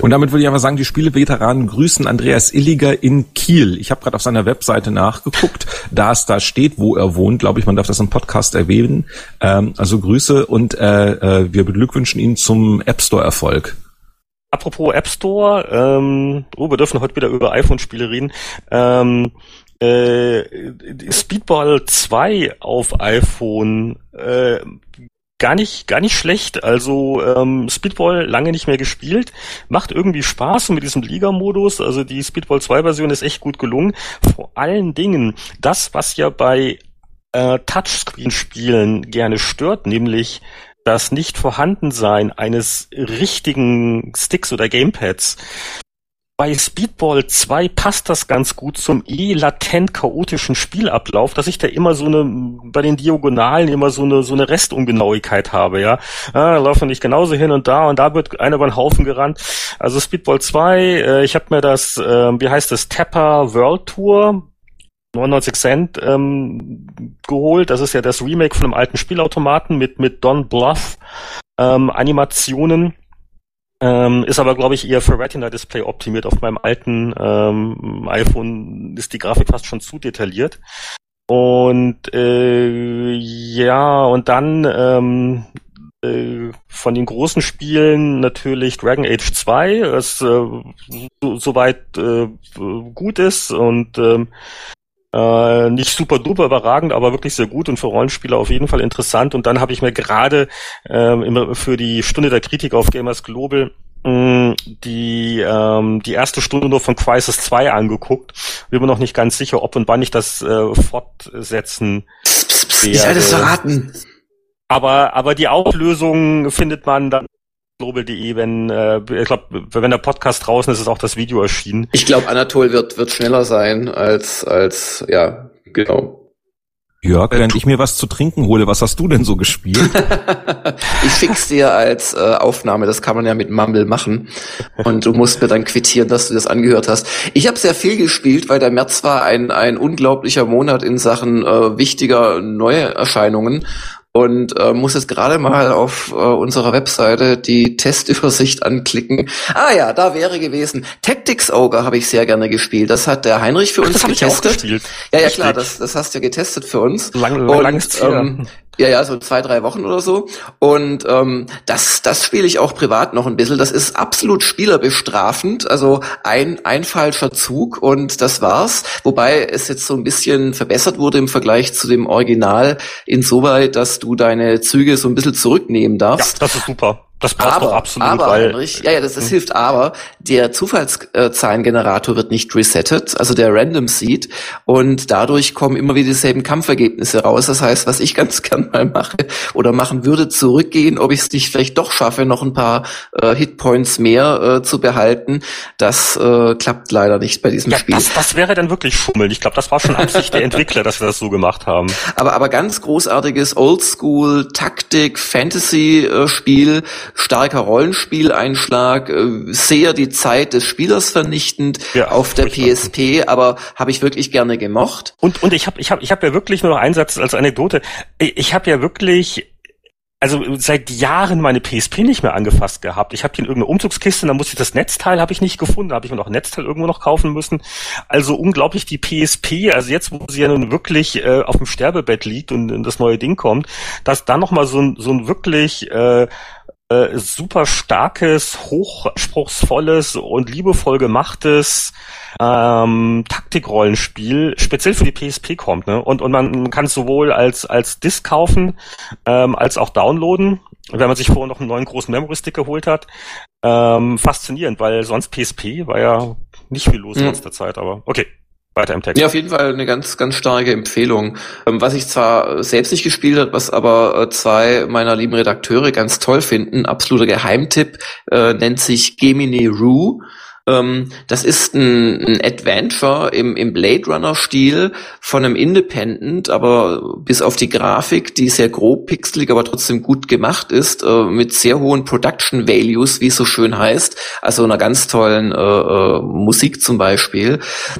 Und damit würde ich einfach sagen, die Spieleveteranen grüßen Andreas Illiger in Kiel. Ich habe gerade auf seiner Webseite nachgeguckt, da es da steht, wo er wohnt. Glaube ich, man darf das im Podcast erwähnen. Ähm, also Grüße und äh, äh, wir beglückwünschen ihn zum App Store Erfolg. Apropos App Store, ähm, oh, wir dürfen heute wieder über iPhone-Spiele reden. Ähm, äh, Speedball 2 auf iPhone äh, gar nicht, gar nicht schlecht. Also ähm, Speedball lange nicht mehr gespielt, macht irgendwie Spaß mit diesem Liga-Modus. Also die Speedball 2-Version ist echt gut gelungen. Vor allen Dingen das, was ja bei äh, Touchscreen-Spielen gerne stört, nämlich das Nicht-Vorhandensein eines richtigen Sticks oder Gamepads bei Speedball 2 passt das ganz gut zum eh latent chaotischen Spielablauf, dass ich da immer so eine, bei den Diagonalen immer so eine, so eine Restungenauigkeit habe, ja. Ah, laufen nicht genauso hin und da und da wird einer über den Haufen gerannt. Also Speedball 2, äh, ich habe mir das, äh, wie heißt das, Tapper World Tour 99 Cent ähm, geholt. Das ist ja das Remake von einem alten Spielautomaten mit, mit Don Bluff ähm, Animationen ähm, ist aber, glaube ich, eher für Retina-Display optimiert. Auf meinem alten ähm, iPhone ist die Grafik fast schon zu detailliert. Und äh, ja, und dann ähm, äh, von den großen Spielen natürlich Dragon Age 2, was äh, so, soweit äh, gut ist und ähm, äh, nicht super duper überragend, aber wirklich sehr gut und für Rollenspieler auf jeden Fall interessant. Und dann habe ich mir gerade ähm, immer für die Stunde der Kritik auf Gamers Global mm, die ähm, die erste Stunde nur von Crisis 2 angeguckt. Bin mir noch nicht ganz sicher, ob und wann ich das äh, fortsetzen psst, psst, werde. Ich alles verraten. Aber aber die Auflösung findet man dann global.de, wenn äh, ich glaube, wenn der Podcast draußen ist, ist auch das Video erschienen. Ich glaube, Anatol wird wird schneller sein als als ja genau. Jörg, äh, während ich mir was zu trinken hole, was hast du denn so gespielt? ich fix dir als äh, Aufnahme, das kann man ja mit Mumble machen. Und du musst mir dann quittieren, dass du das angehört hast. Ich habe sehr viel gespielt, weil der März war ein, ein unglaublicher Monat in Sachen äh, wichtiger Neuerscheinungen. Und äh, muss jetzt gerade mal auf äh, unserer Webseite die Testübersicht anklicken. Ah ja, da wäre gewesen. Tactics Ogre habe ich sehr gerne gespielt. Das hat der Heinrich für uns das getestet. Ich ja, ja klar, das, das hast du ja getestet für uns. Lang, und, langes Ziel. Ähm, ja, ja, so zwei, drei Wochen oder so. Und ähm, das, das spiele ich auch privat noch ein bisschen. Das ist absolut spielerbestrafend. Also ein, ein falscher Zug und das war's. Wobei es jetzt so ein bisschen verbessert wurde im Vergleich zu dem Original insoweit, dass du deine Züge so ein bisschen zurücknehmen darfst. Ja, das ist super. Das passt aber, doch absolut, aber, weil Heinrich, ja, ja, das, das hilft aber. Der Zufallszahlengenerator wird nicht resettet, also der Random Seed, und dadurch kommen immer wieder dieselben Kampfergebnisse raus. Das heißt, was ich ganz gern mal mache oder machen würde, zurückgehen, ob ich es nicht vielleicht doch schaffe, noch ein paar äh, Hitpoints mehr äh, zu behalten. Das äh, klappt leider nicht bei diesem ja, Spiel. Das, das wäre dann wirklich Schummeln. Ich glaube, das war schon Absicht der Entwickler, dass sie das so gemacht haben. Aber, aber ganz großartiges Oldschool Taktik Fantasy äh, starker Rollenspieleinschlag, äh, sehr die Zeit des Spielers vernichtend ja, auf der PSP, aber habe ich wirklich gerne gemocht. Und und ich habe ich habe ich habe ja wirklich nur noch einen Satz als Anekdote. Ich habe ja wirklich also seit Jahren meine PSP nicht mehr angefasst gehabt. Ich habe hier in irgendeiner Umzugskiste, da musste ich das Netzteil habe ich nicht gefunden, da habe ich mir noch ein Netzteil irgendwo noch kaufen müssen. Also unglaublich die PSP, also jetzt wo sie ja nun wirklich äh, auf dem Sterbebett liegt und, und das neue Ding kommt, dass da noch mal so ein so ein wirklich äh, äh, super starkes, hochspruchsvolles und liebevoll gemachtes ähm, Taktikrollenspiel speziell für die PSP kommt. Ne? Und, und man kann es sowohl als, als Disc kaufen, ähm, als auch downloaden, wenn man sich vorher noch einen neuen großen Memory-Stick geholt hat. Ähm, faszinierend, weil sonst PSP war ja nicht viel los mhm. in letzter Zeit, aber okay weiter im Text. Ja, auf jeden Fall eine ganz, ganz starke Empfehlung. Ähm, was ich zwar selbst nicht gespielt habe, was aber äh, zwei meiner lieben Redakteure ganz toll finden, absoluter Geheimtipp, äh, nennt sich Gemini Rue. Ähm, das ist ein, ein Adventure im, im Blade Runner-Stil von einem Independent, aber bis auf die Grafik, die sehr grob pixelig, aber trotzdem gut gemacht ist, äh, mit sehr hohen Production Values, wie es so schön heißt, also einer ganz tollen äh, äh, Musik zum Beispiel.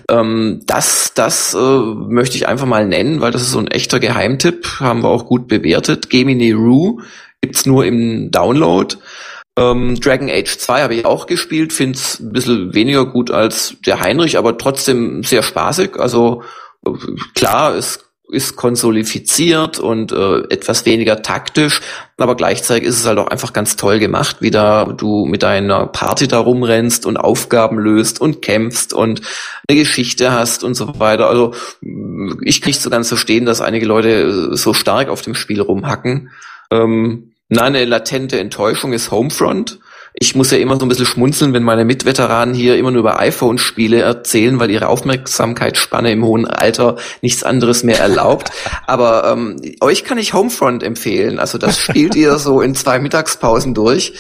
Ähm, das das äh, möchte ich einfach mal nennen, weil das ist so ein echter Geheimtipp, haben wir auch gut bewertet. Gemini Rue gibt's nur im Download. Ähm, Dragon Age 2 habe ich auch gespielt, finde es ein bisschen weniger gut als der Heinrich, aber trotzdem sehr spaßig. Also klar, es ist konsolifiziert und äh, etwas weniger taktisch, aber gleichzeitig ist es halt auch einfach ganz toll gemacht, wie da du mit deiner Party da rumrennst und Aufgaben löst und kämpfst und eine Geschichte hast und so weiter. Also ich kriege so ganz verstehen, dass einige Leute so stark auf dem Spiel rumhacken. Ähm, Nein, eine latente Enttäuschung ist Homefront. Ich muss ja immer so ein bisschen schmunzeln, wenn meine Mitveteranen hier immer nur über iPhone-Spiele erzählen, weil ihre Aufmerksamkeitsspanne im hohen Alter nichts anderes mehr erlaubt. Aber ähm, euch kann ich Homefront empfehlen. Also das spielt ihr so in zwei Mittagspausen durch.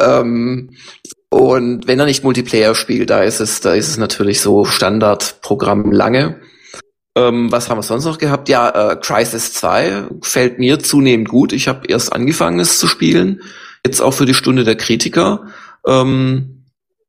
Ähm, und wenn er nicht Multiplayer spielt, da ist es, da ist es natürlich so Standardprogramm lange. Ähm, was haben wir sonst noch gehabt? Ja, äh, Crisis 2 fällt mir zunehmend gut. Ich habe erst angefangen, es zu spielen. Jetzt auch für die Stunde der Kritiker. Ähm,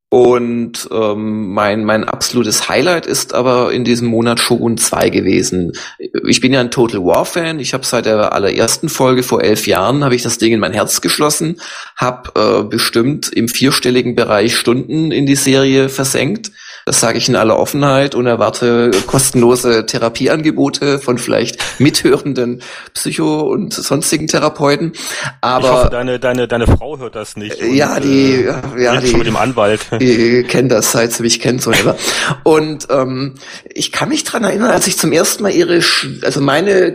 und ähm, mein, mein absolutes Highlight ist aber in diesem Monat Shogun 2 gewesen. Ich bin ja ein Total War-Fan. Ich habe seit der allerersten Folge vor elf Jahren habe ich das Ding in mein Herz geschlossen, habe äh, bestimmt im vierstelligen Bereich Stunden in die Serie versenkt das sage ich in aller Offenheit und erwarte kostenlose Therapieangebote von vielleicht mithörenden Psycho- und sonstigen Therapeuten. Aber ich hoffe, deine, deine, deine Frau hört das nicht. Und, ja, die, äh, ja, die, mit dem Anwalt. Die kennt das, seit sie mich kennt, so immer. Und ähm, ich kann mich dran erinnern, als ich zum ersten Mal ihre, also meine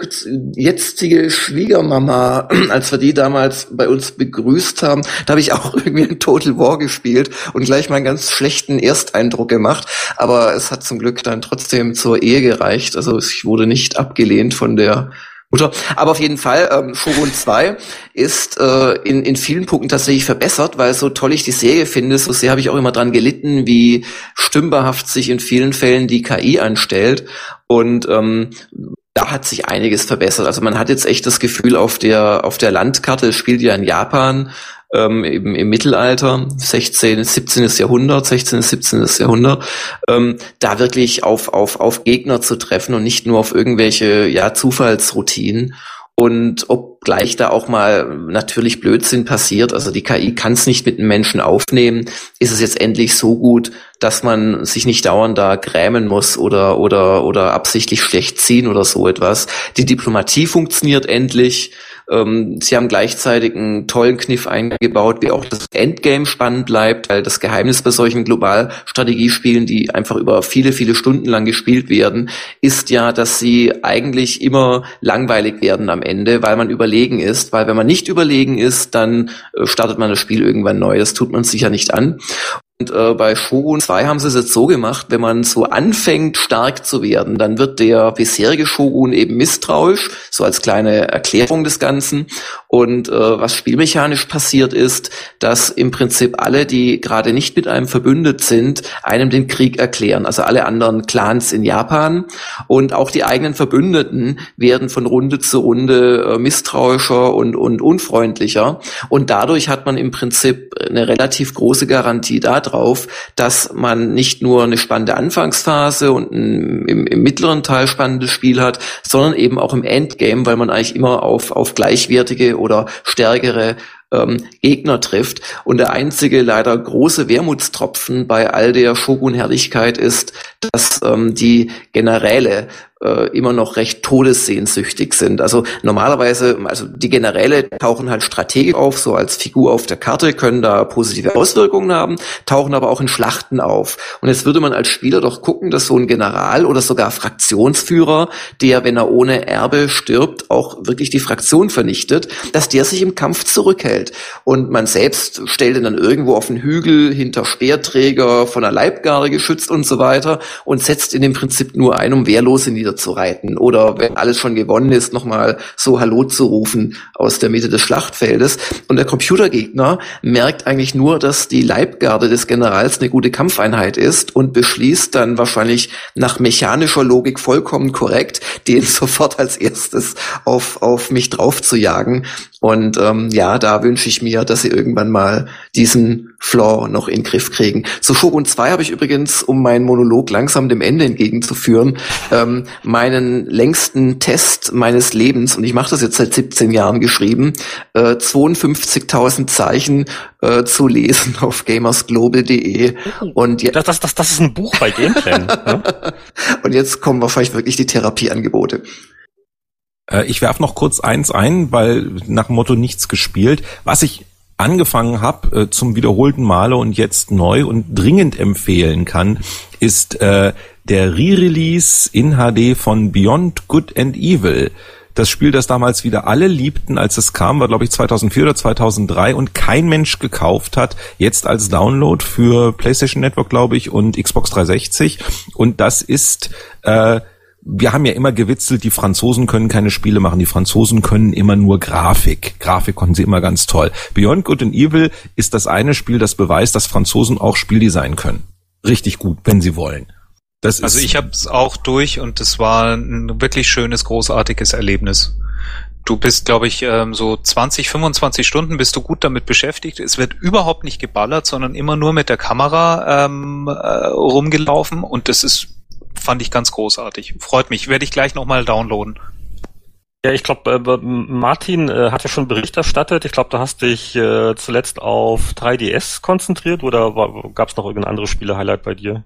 jetzige Schwiegermama, als wir die damals bei uns begrüßt haben, da habe ich auch irgendwie ein Total War gespielt und gleich meinen ganz schlechten Ersteindruck gemacht gemacht, aber es hat zum Glück dann trotzdem zur Ehe gereicht. Also ich wurde nicht abgelehnt von der Mutter. Aber auf jeden Fall, ähm, Shogun 2 ist äh, in, in vielen Punkten tatsächlich verbessert, weil so toll ich die Serie finde, so sehr habe ich auch immer dran gelitten, wie stümperhaft sich in vielen Fällen die KI anstellt. Und ähm, da hat sich einiges verbessert. Also man hat jetzt echt das Gefühl, auf der, auf der Landkarte, es spielt ja in Japan, ähm, eben im Mittelalter, 16. 17. Jahrhundert, 16. 17. Jahrhundert, ähm, da wirklich auf, auf, auf Gegner zu treffen und nicht nur auf irgendwelche ja, Zufallsroutinen. Und obgleich da auch mal natürlich Blödsinn passiert, also die KI kann es nicht mit einem Menschen aufnehmen, ist es jetzt endlich so gut, dass man sich nicht dauernd da grämen muss oder, oder, oder absichtlich schlecht ziehen oder so etwas. Die Diplomatie funktioniert endlich. Ähm, sie haben gleichzeitig einen tollen Kniff eingebaut, wie auch das Endgame spannend bleibt, weil das Geheimnis bei solchen Globalstrategiespielen, die einfach über viele, viele Stunden lang gespielt werden, ist ja, dass sie eigentlich immer langweilig werden am Ende, weil man überlegen ist, weil wenn man nicht überlegen ist, dann äh, startet man das Spiel irgendwann neu. Das tut man sich ja nicht an. Und äh, bei Shogun 2 haben sie es jetzt so gemacht, wenn man so anfängt, stark zu werden, dann wird der bisherige Shogun eben misstrauisch, so als kleine Erklärung des Ganzen. Und äh, was spielmechanisch passiert ist, dass im Prinzip alle, die gerade nicht mit einem verbündet sind, einem den Krieg erklären. Also alle anderen Clans in Japan und auch die eigenen Verbündeten werden von Runde zu Runde äh, misstrauischer und, und unfreundlicher. Und dadurch hat man im Prinzip eine relativ große Garantie da darauf, dass man nicht nur eine spannende Anfangsphase und ein im, im mittleren Teil spannendes Spiel hat, sondern eben auch im Endgame, weil man eigentlich immer auf, auf gleichwertige oder stärkere ähm, Gegner trifft. Und der einzige leider große Wermutstropfen bei all der Shogun-Herrlichkeit ist, dass ähm, die Generäle äh, immer noch recht todessehnsüchtig sind. Also normalerweise, also die Generäle tauchen halt strategisch auf, so als Figur auf der Karte, können da positive Auswirkungen haben, tauchen aber auch in Schlachten auf. Und jetzt würde man als Spieler doch gucken, dass so ein General oder sogar Fraktionsführer, der, wenn er ohne Erbe stirbt, auch wirklich die Fraktion vernichtet, dass der sich im Kampf zurückhält. Und man selbst stellt ihn dann irgendwo auf den Hügel hinter Speerträger von der Leibgarde geschützt und so weiter und setzt ihn im Prinzip nur ein, um wehrlos in die zu reiten oder wenn alles schon gewonnen ist, nochmal so Hallo zu rufen aus der Mitte des Schlachtfeldes. Und der Computergegner merkt eigentlich nur, dass die Leibgarde des Generals eine gute Kampfeinheit ist und beschließt dann wahrscheinlich nach mechanischer Logik vollkommen korrekt, den sofort als erstes auf, auf mich drauf zu jagen. Und ähm, ja, da wünsche ich mir, dass sie irgendwann mal diesen Flaw noch in den Griff kriegen. Zu Shogun 2 habe ich übrigens, um meinen Monolog langsam dem Ende entgegenzuführen, ähm, meinen längsten Test meines Lebens, und ich mache das jetzt seit 17 Jahren geschrieben, äh, 52.000 Zeichen äh, zu lesen auf gamersglobal.de. Und das, das, das, das ist ein Buch bei Gameplan. ne? Und jetzt kommen wahrscheinlich wirklich die Therapieangebote. Äh, ich werf noch kurz eins ein, weil nach dem Motto nichts gespielt. Was ich angefangen habe äh, zum wiederholten Male und jetzt neu und dringend empfehlen kann, ist äh, der Re-Release in HD von Beyond Good and Evil. Das Spiel, das damals wieder alle liebten, als es kam, war glaube ich 2004 oder 2003 und kein Mensch gekauft hat. Jetzt als Download für PlayStation Network, glaube ich, und Xbox 360. Und das ist äh, wir haben ja immer gewitzelt, die Franzosen können keine Spiele machen, die Franzosen können immer nur Grafik. Grafik konnten sie immer ganz toll. Beyond Good and Evil ist das eine Spiel, das beweist, dass Franzosen auch Spieldesign können. Richtig gut, wenn sie wollen. Das also ich habe es auch durch und es war ein wirklich schönes, großartiges Erlebnis. Du bist, glaube ich, ähm, so 20, 25 Stunden bist du gut damit beschäftigt. Es wird überhaupt nicht geballert, sondern immer nur mit der Kamera ähm, äh, rumgelaufen und das ist fand ich ganz großartig. Freut mich. Werde ich gleich nochmal downloaden. Ja, ich glaube, äh, Martin äh, hat ja schon Bericht erstattet. Ich glaube, du hast dich äh, zuletzt auf 3DS konzentriert oder gab es noch irgendein anderes Spiele-Highlight bei dir?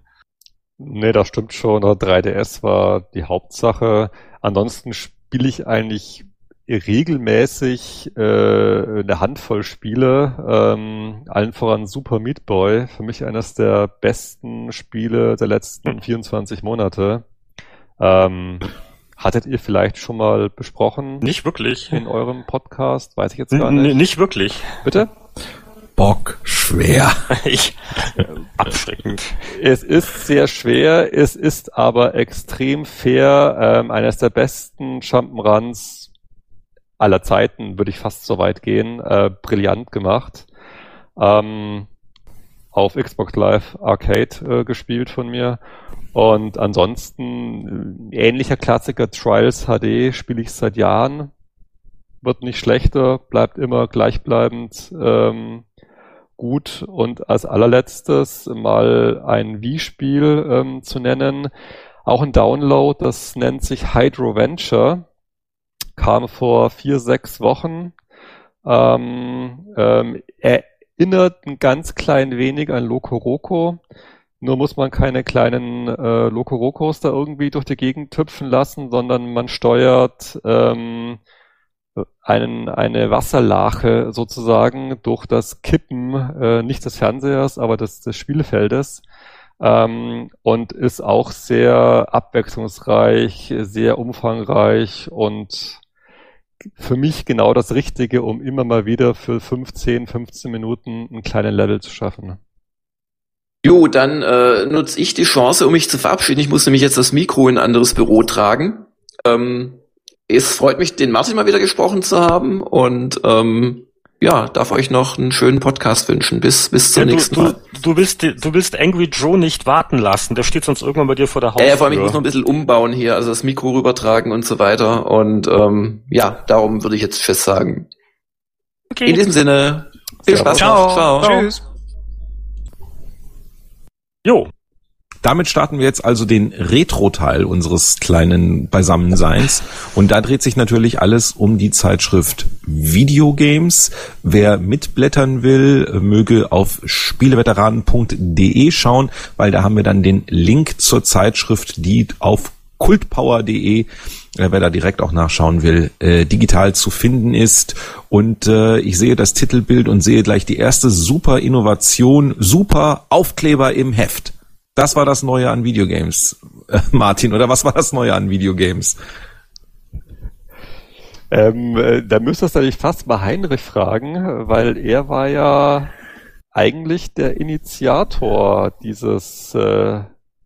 Nee, das stimmt schon. 3DS war die Hauptsache. Ansonsten spiele ich eigentlich regelmäßig äh, eine Handvoll Spiele, ähm, allen voran Super Meat Boy, für mich eines der besten Spiele der letzten 24 hm. Monate. Ähm, hattet ihr vielleicht schon mal besprochen? Nicht wirklich. In eurem Podcast? Weiß ich jetzt gar nicht. N nicht wirklich. Bitte? Bock schwer. ich, abschreckend. Es ist sehr schwer, es ist aber extrem fair. Ähm, eines der besten Jump'n'Runs aller Zeiten, würde ich fast so weit gehen, äh, brillant gemacht. Ähm, auf Xbox Live Arcade äh, gespielt von mir. Und ansonsten äh, ähnlicher Klassiker Trials HD spiele ich seit Jahren. Wird nicht schlechter, bleibt immer gleichbleibend ähm, gut. Und als allerletztes mal ein Wii-Spiel ähm, zu nennen. Auch ein Download, das nennt sich Hydro Venture kam vor vier, sechs Wochen. Ähm, ähm, erinnert ein ganz klein wenig an Loco Roco. Nur muss man keine kleinen äh, Lokorokos da irgendwie durch die Gegend tüpfen lassen, sondern man steuert ähm, einen, eine Wasserlache sozusagen durch das Kippen, äh, nicht des Fernsehers, aber des, des Spielfeldes. Ähm, und ist auch sehr abwechslungsreich, sehr umfangreich und für mich genau das Richtige, um immer mal wieder für 15, 15 Minuten einen kleinen Level zu schaffen. Jo, dann äh, nutze ich die Chance, um mich zu verabschieden. Ich muss nämlich jetzt das Mikro in ein anderes Büro tragen. Ähm, es freut mich, den Martin mal wieder gesprochen zu haben und ähm, ja, darf euch noch einen schönen Podcast wünschen. Bis, bis zum ja, du, nächsten Mal. Du, du, willst, du willst Angry Joe nicht warten lassen. Der steht sonst irgendwann bei dir vor der Haustür. Ja, vor allem, ich muss noch ein bisschen umbauen hier, also das Mikro rübertragen und so weiter. Und ähm, ja, darum würde ich jetzt fest sagen. Okay. In diesem Sinne, viel Spaß. Ciao. Ciao. Ciao. Tschüss. Jo. Damit starten wir jetzt also den Retro-Teil unseres kleinen Beisammenseins. Und da dreht sich natürlich alles um die Zeitschrift Videogames. Wer mitblättern will, möge auf spieleveteranen.de schauen, weil da haben wir dann den Link zur Zeitschrift, die auf kultpower.de, äh, wer da direkt auch nachschauen will, äh, digital zu finden ist. Und äh, ich sehe das Titelbild und sehe gleich die erste super Innovation, super Aufkleber im Heft. Das war das Neue an Videogames, äh, Martin, oder was war das Neue an Videogames? Ähm, äh, da müsstest du dich fast mal Heinrich fragen, weil er war ja eigentlich der Initiator dieses äh,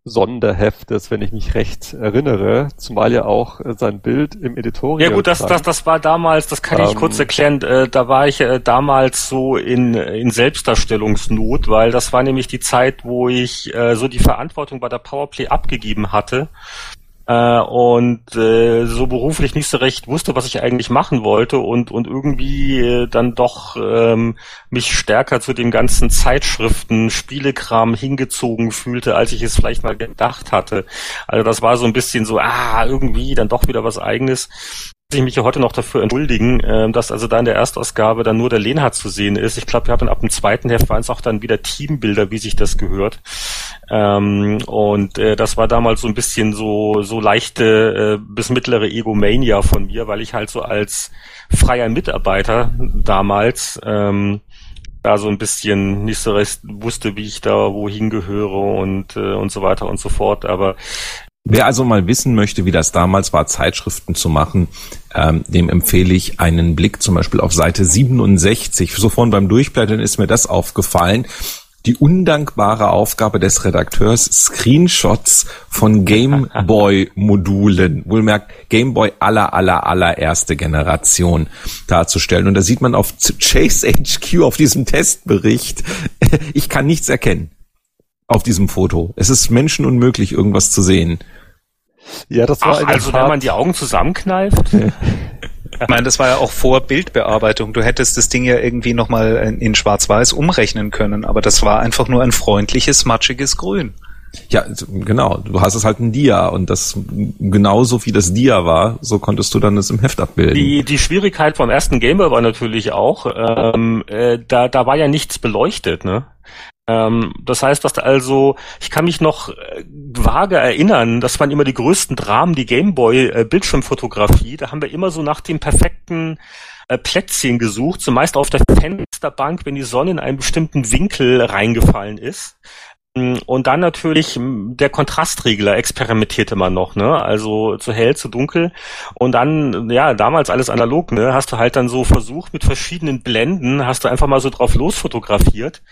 Sonderheftes, wenn ich mich recht erinnere, zumal ja auch äh, sein Bild im Editorial. Ja gut, das, das, das war damals, das kann ich ähm, kurz erklären, äh, da war ich äh, damals so in, in Selbstdarstellungsnot, weil das war nämlich die Zeit, wo ich äh, so die Verantwortung bei der Powerplay abgegeben hatte äh, und äh, so beruflich nicht so recht wusste, was ich eigentlich machen wollte und und irgendwie äh, dann doch ähm, mich stärker zu dem ganzen Zeitschriften, Spielekram hingezogen fühlte, als ich es vielleicht mal gedacht hatte. Also das war so ein bisschen so, ah, irgendwie dann doch wieder was eigenes ich mich ja heute noch dafür entschuldigen, äh, dass also da in der Erstausgabe dann nur der Lenhardt zu sehen ist. Ich glaube, wir haben ab dem zweiten Heft waren es auch dann wieder Teambilder, wie sich das gehört. Ähm, und äh, das war damals so ein bisschen so so leichte äh, bis mittlere Egomania von mir, weil ich halt so als freier Mitarbeiter damals ähm, da so ein bisschen nicht so recht wusste, wie ich da wohin gehöre und äh, und so weiter und so fort. Aber Wer also mal wissen möchte, wie das damals war, Zeitschriften zu machen, ähm, dem empfehle ich einen Blick zum Beispiel auf Seite 67. So vorhin beim Durchblättern ist mir das aufgefallen. Die undankbare Aufgabe des Redakteurs, Screenshots von Gameboy-Modulen, wohlmerkt Gameboy aller, aller, allererste Generation darzustellen. Und da sieht man auf Chase HQ, auf diesem Testbericht, ich kann nichts erkennen auf diesem Foto. Es ist menschenunmöglich, irgendwas zu sehen. Ja, das war Ach, also wenn man die Augen zusammenkneift. Ich meine, das war ja auch vor Bildbearbeitung. Du hättest das Ding ja irgendwie nochmal in Schwarz-Weiß umrechnen können, aber das war einfach nur ein freundliches, matschiges Grün. Ja, genau. Du hast es halt ein Dia und das genauso wie das Dia war, so konntest du dann es im Heft abbilden. Die, die Schwierigkeit vom ersten Gameboy war natürlich auch, ähm, äh, da, da war ja nichts beleuchtet, ne? Ähm, das heißt, dass also, ich kann mich noch äh, vage erinnern, das waren immer die größten Dramen, die Gameboy äh. Da haben wir immer so nach dem perfekten äh, Plätzchen gesucht, zumeist auf der Fensterbank, wenn die Sonne in einen bestimmten Winkel reingefallen ist. Mm, und dann natürlich mm, der Kontrastregler experimentierte man noch, ne? Also zu hell, zu dunkel. Und dann, ja, damals alles analog, ne? Hast du halt dann so versucht mit verschiedenen Blenden, hast du einfach mal so drauf losfotografiert.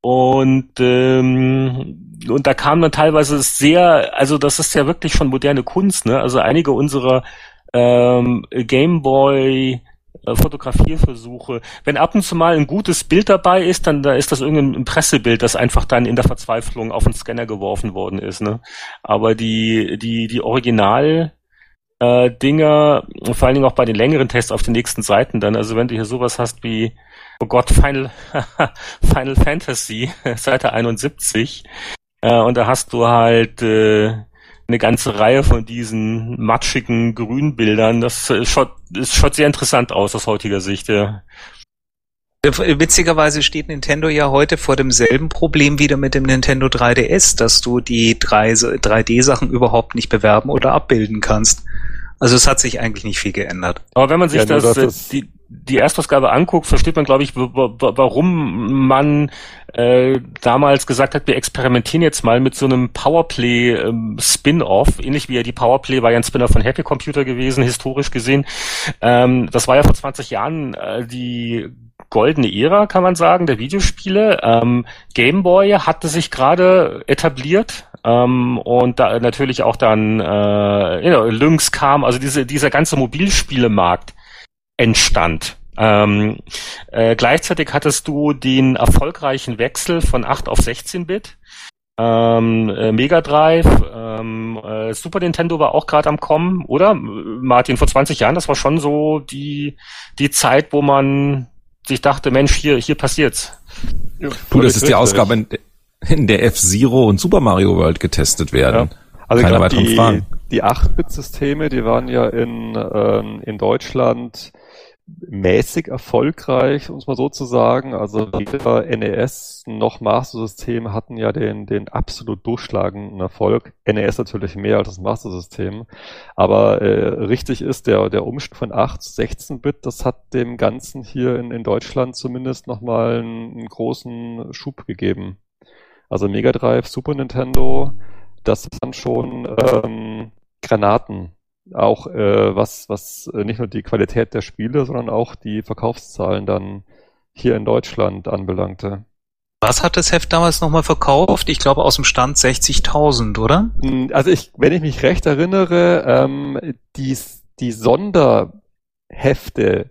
Und, ähm, und da kam dann teilweise sehr, also das ist ja wirklich schon moderne Kunst, ne? Also einige unserer ähm, Gameboy äh, Fotografierversuche. Wenn ab und zu mal ein gutes Bild dabei ist, dann da ist das irgendein Pressebild, das einfach dann in der Verzweiflung auf den Scanner geworfen worden ist. Ne? Aber die die die Original äh, Dinger, vor allen Dingen auch bei den längeren Tests auf den nächsten Seiten dann. Also wenn du hier sowas hast wie oh Gott, Final, Final Fantasy, Seite 71. Äh, und da hast du halt äh, eine ganze Reihe von diesen matschigen Grünbildern. Das schaut, das schaut sehr interessant aus aus heutiger Sicht. Ja. Witzigerweise steht Nintendo ja heute vor demselben Problem wieder mit dem Nintendo 3DS, dass du die 3D-Sachen überhaupt nicht bewerben oder abbilden kannst. Also es hat sich eigentlich nicht viel geändert. Aber wenn man sich ja, das, das, die, die Erstausgabe anguckt, versteht man, glaube ich, warum man äh, damals gesagt hat, wir experimentieren jetzt mal mit so einem Powerplay ähm, ähnlich wie ja die Powerplay war ja ein Spin-off von Happy Computer gewesen, historisch gesehen. Ähm, das war ja vor 20 Jahren äh, die goldene Ära, kann man sagen, der Videospiele. Ähm, Game Boy hatte sich gerade etabliert ähm, und da natürlich auch dann äh, know, Lynx kam, also diese, dieser ganze Mobilspielemarkt entstand. Ähm, äh, gleichzeitig hattest du den erfolgreichen Wechsel von 8 auf 16-Bit. Ähm, äh, Mega Drive, ähm, äh, Super Nintendo war auch gerade am Kommen, oder? Martin, vor 20 Jahren, das war schon so die, die Zeit, wo man sich dachte, Mensch, hier, hier passiert's. Ja, du, das ist die Ausgabe, in, in der F-Zero und Super Mario World getestet werden. Ja. Also Keine weiteren die, Fragen. Die 8-Bit-Systeme, die waren ja in, ähm, in Deutschland mäßig erfolgreich, um es mal so zu sagen. Also weder NES noch Master System hatten ja den, den absolut durchschlagenden Erfolg. NES natürlich mehr als das Master System. Aber äh, richtig ist, der, der Umstieg von 8 zu 16-Bit, das hat dem Ganzen hier in, in Deutschland zumindest nochmal einen, einen großen Schub gegeben. Also Mega Drive, Super Nintendo, das waren schon ähm, Granaten auch äh, was, was äh, nicht nur die Qualität der Spiele, sondern auch die Verkaufszahlen dann hier in Deutschland anbelangte. Was hat das Heft damals nochmal verkauft? Ich glaube aus dem Stand 60.000, oder? Hm, also ich, wenn ich mich recht erinnere, ähm, die, die Sonderhefte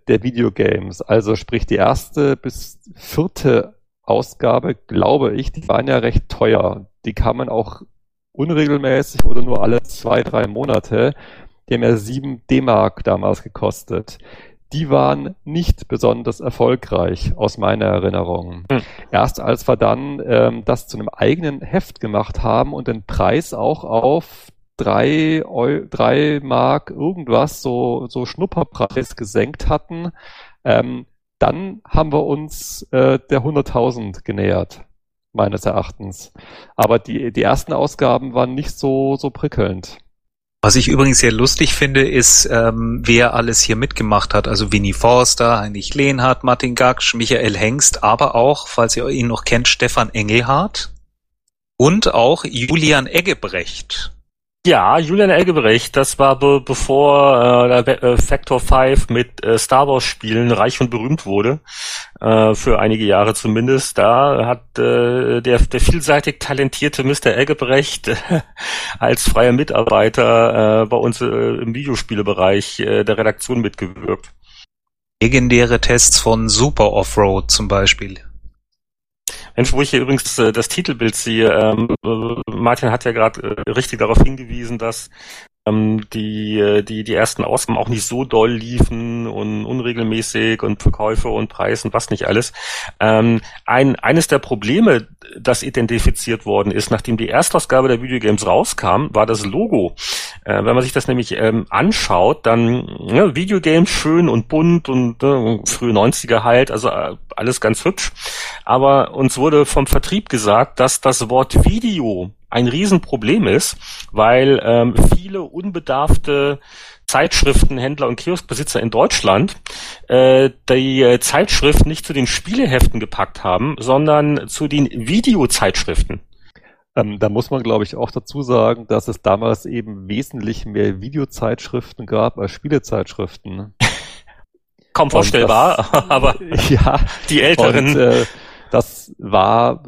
der Videogames, also sprich die erste bis vierte Ausgabe, glaube ich, die waren ja recht teuer. Die kamen auch unregelmäßig oder nur alle zwei, drei Monate. Die haben ja sieben D-Mark damals gekostet. Die waren nicht besonders erfolgreich aus meiner Erinnerung. Hm. Erst als wir dann ähm, das zu einem eigenen Heft gemacht haben und den Preis auch auf drei, Eu drei Mark irgendwas, so, so Schnupperpreis gesenkt hatten, ähm, dann haben wir uns äh, der 100.000 genähert, meines Erachtens. Aber die, die ersten Ausgaben waren nicht so, so prickelnd. Was ich übrigens sehr lustig finde, ist, ähm, wer alles hier mitgemacht hat. Also Winnie Forster, Heinrich Lehnhardt, Martin Gaksch, Michael Hengst, aber auch, falls ihr ihn noch kennt, Stefan Engelhardt und auch Julian Eggebrecht. Ja, Julian Elgebrecht, das war be bevor äh, äh Factor 5 mit äh, Star Wars Spielen reich und berühmt wurde, äh, für einige Jahre zumindest. Da hat äh, der, der vielseitig talentierte Mr. Elgebrecht äh, als freier Mitarbeiter äh, bei uns äh, im Videospielebereich äh, der Redaktion mitgewirkt. Legendäre Tests von Super Offroad zum Beispiel. Mensch, wo ich hier übrigens äh, das Titelbild sehe, ähm, äh, Martin hat ja gerade äh, richtig darauf hingewiesen, dass die, äh, die, die ersten Ausgaben auch nicht so doll liefen und unregelmäßig und Verkäufe und Preis und was nicht alles. Ähm, ein, eines der Probleme, das identifiziert worden ist, nachdem die Erstausgabe der Videogames rauskam, war das Logo. Äh, wenn man sich das nämlich ähm, anschaut, dann ja, Videogames schön und bunt und äh, frühe 90er halt, also äh, alles ganz hübsch. Aber uns wurde vom Vertrieb gesagt, dass das Wort Video ein Riesenproblem ist, weil ähm, viele unbedarfte Zeitschriftenhändler und Kioskbesitzer in Deutschland äh, die äh, Zeitschrift nicht zu den Spieleheften gepackt haben, sondern zu den Videozeitschriften. Ähm, da muss man, glaube ich, auch dazu sagen, dass es damals eben wesentlich mehr Videozeitschriften gab als Spielezeitschriften. Kaum vorstellbar, das, aber ja, die Älteren. Und, äh, das war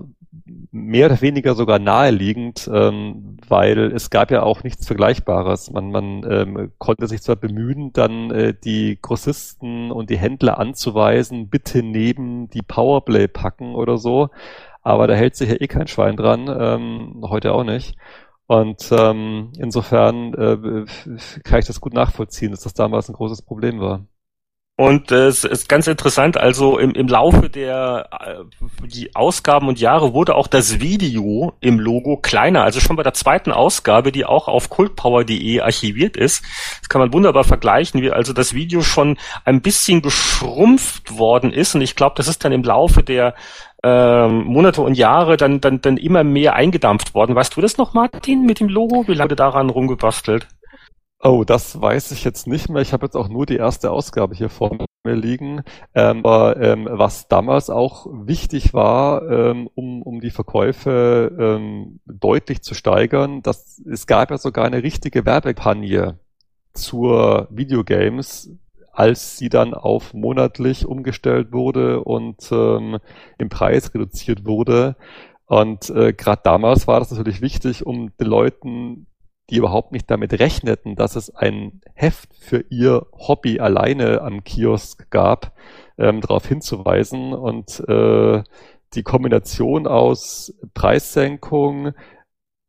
mehr oder weniger sogar naheliegend, ähm, weil es gab ja auch nichts Vergleichbares. Man, man ähm, konnte sich zwar bemühen, dann äh, die Grossisten und die Händler anzuweisen, bitte neben die Powerplay packen oder so, aber da hält sich ja eh kein Schwein dran, ähm, heute auch nicht. Und ähm, insofern äh, kann ich das gut nachvollziehen, dass das damals ein großes Problem war. Und äh, es ist ganz interessant, also im, im Laufe der äh, die Ausgaben und Jahre wurde auch das Video im Logo kleiner. Also schon bei der zweiten Ausgabe, die auch auf cultpower.de archiviert ist. Das kann man wunderbar vergleichen, wie also das Video schon ein bisschen geschrumpft worden ist. Und ich glaube, das ist dann im Laufe der ähm, Monate und Jahre dann, dann, dann immer mehr eingedampft worden. Weißt du das noch, Martin, mit dem Logo? Wie lange daran rumgebastelt? Oh, das weiß ich jetzt nicht mehr. Ich habe jetzt auch nur die erste Ausgabe hier vor mir liegen. Ähm, aber ähm, was damals auch wichtig war, ähm, um, um die Verkäufe ähm, deutlich zu steigern, dass es gab ja sogar eine richtige Werbekampagne zur Videogames, als sie dann auf monatlich umgestellt wurde und ähm, im Preis reduziert wurde. Und äh, gerade damals war das natürlich wichtig, um den Leuten die überhaupt nicht damit rechneten, dass es ein Heft für ihr Hobby alleine am Kiosk gab, ähm, darauf hinzuweisen. Und äh, die Kombination aus Preissenkung,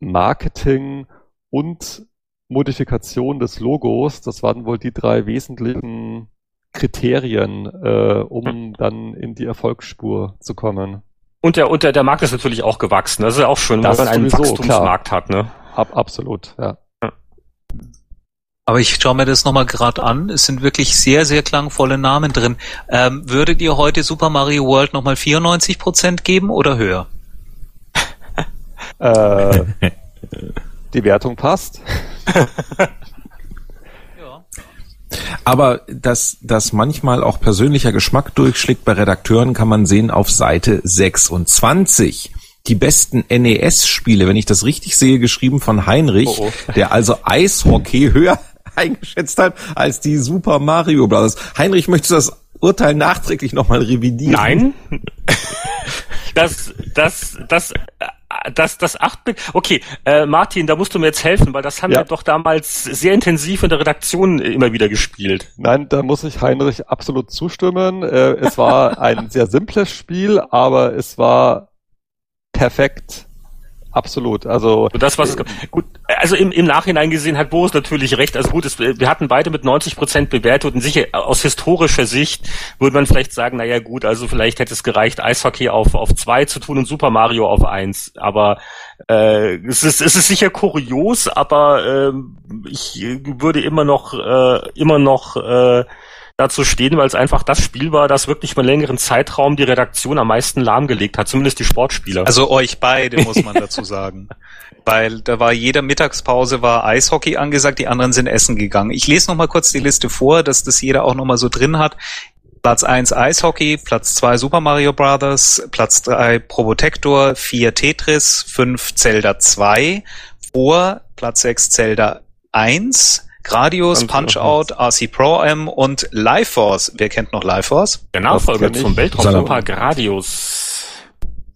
Marketing und Modifikation des Logos, das waren wohl die drei wesentlichen Kriterien, äh, um dann in die Erfolgsspur zu kommen. Und der, und der, der Markt ist natürlich auch gewachsen. Das ist ja auch schön, Das wenn man einen sowieso, Wachstumsmarkt hat, ne? Ab, absolut, ja. Aber ich schaue mir das nochmal gerade an. Es sind wirklich sehr, sehr klangvolle Namen drin. Ähm, würdet ihr heute Super Mario World nochmal 94% geben oder höher? Äh, die Wertung passt. Aber dass, dass manchmal auch persönlicher Geschmack durchschlägt bei Redakteuren, kann man sehen auf Seite 26. Die besten NES-Spiele, wenn ich das richtig sehe, geschrieben von Heinrich, Oh, der also Eishockey höher eingeschätzt hat als die Super Mario Brothers. Heinrich, möchtest du das Urteil nachträglich nochmal revidieren? Nein. Das, das, das, äh, das, das 8-Bit. Okay, äh, Martin, da musst du mir jetzt helfen, weil das haben Ja. wir doch damals sehr intensiv in der Redaktion immer wieder gespielt. Nein, da muss ich Heinrich absolut zustimmen. Äh, es war ein sehr simples Spiel, aber es war perfekt. Absolut. Also Und das, was es, gut, also im, im Nachhinein gesehen hat Boris natürlich recht. Also gut, es, wir hatten beide mit 90 Prozent bewertet und sicher aus historischer Sicht würde man vielleicht sagen, naja gut, also vielleicht hätte es gereicht, Eishockey auf, auf zwei zu tun und Super Mario auf eins. Aber äh, es, ist, es ist sicher kurios, aber ähm, ich würde immer noch, äh, immer noch äh, dazu stehen, weil es einfach das Spiel war, das wirklich über einen längeren Zeitraum die Redaktion am meisten lahmgelegt hat, zumindest die Sportspieler. Also euch beide, muss man dazu sagen. Weil da war jeder Mittagspause war Eishockey angesagt, die anderen sind essen gegangen. Ich lese noch mal kurz die Liste vor, dass das jeder auch noch mal so drin hat. Platz eins Eishockey, Platz zwei Super Mario Brothers, Platz drei Probotector, vier Tetris, fünf Zelda 2, vor Platz sechs Zelda 1, Gradius, Punch-Out, RC Pro M und Life Force. Wer kennt noch Life Force? Der Nachfolger zum Weltraum Salam. Super Gradius.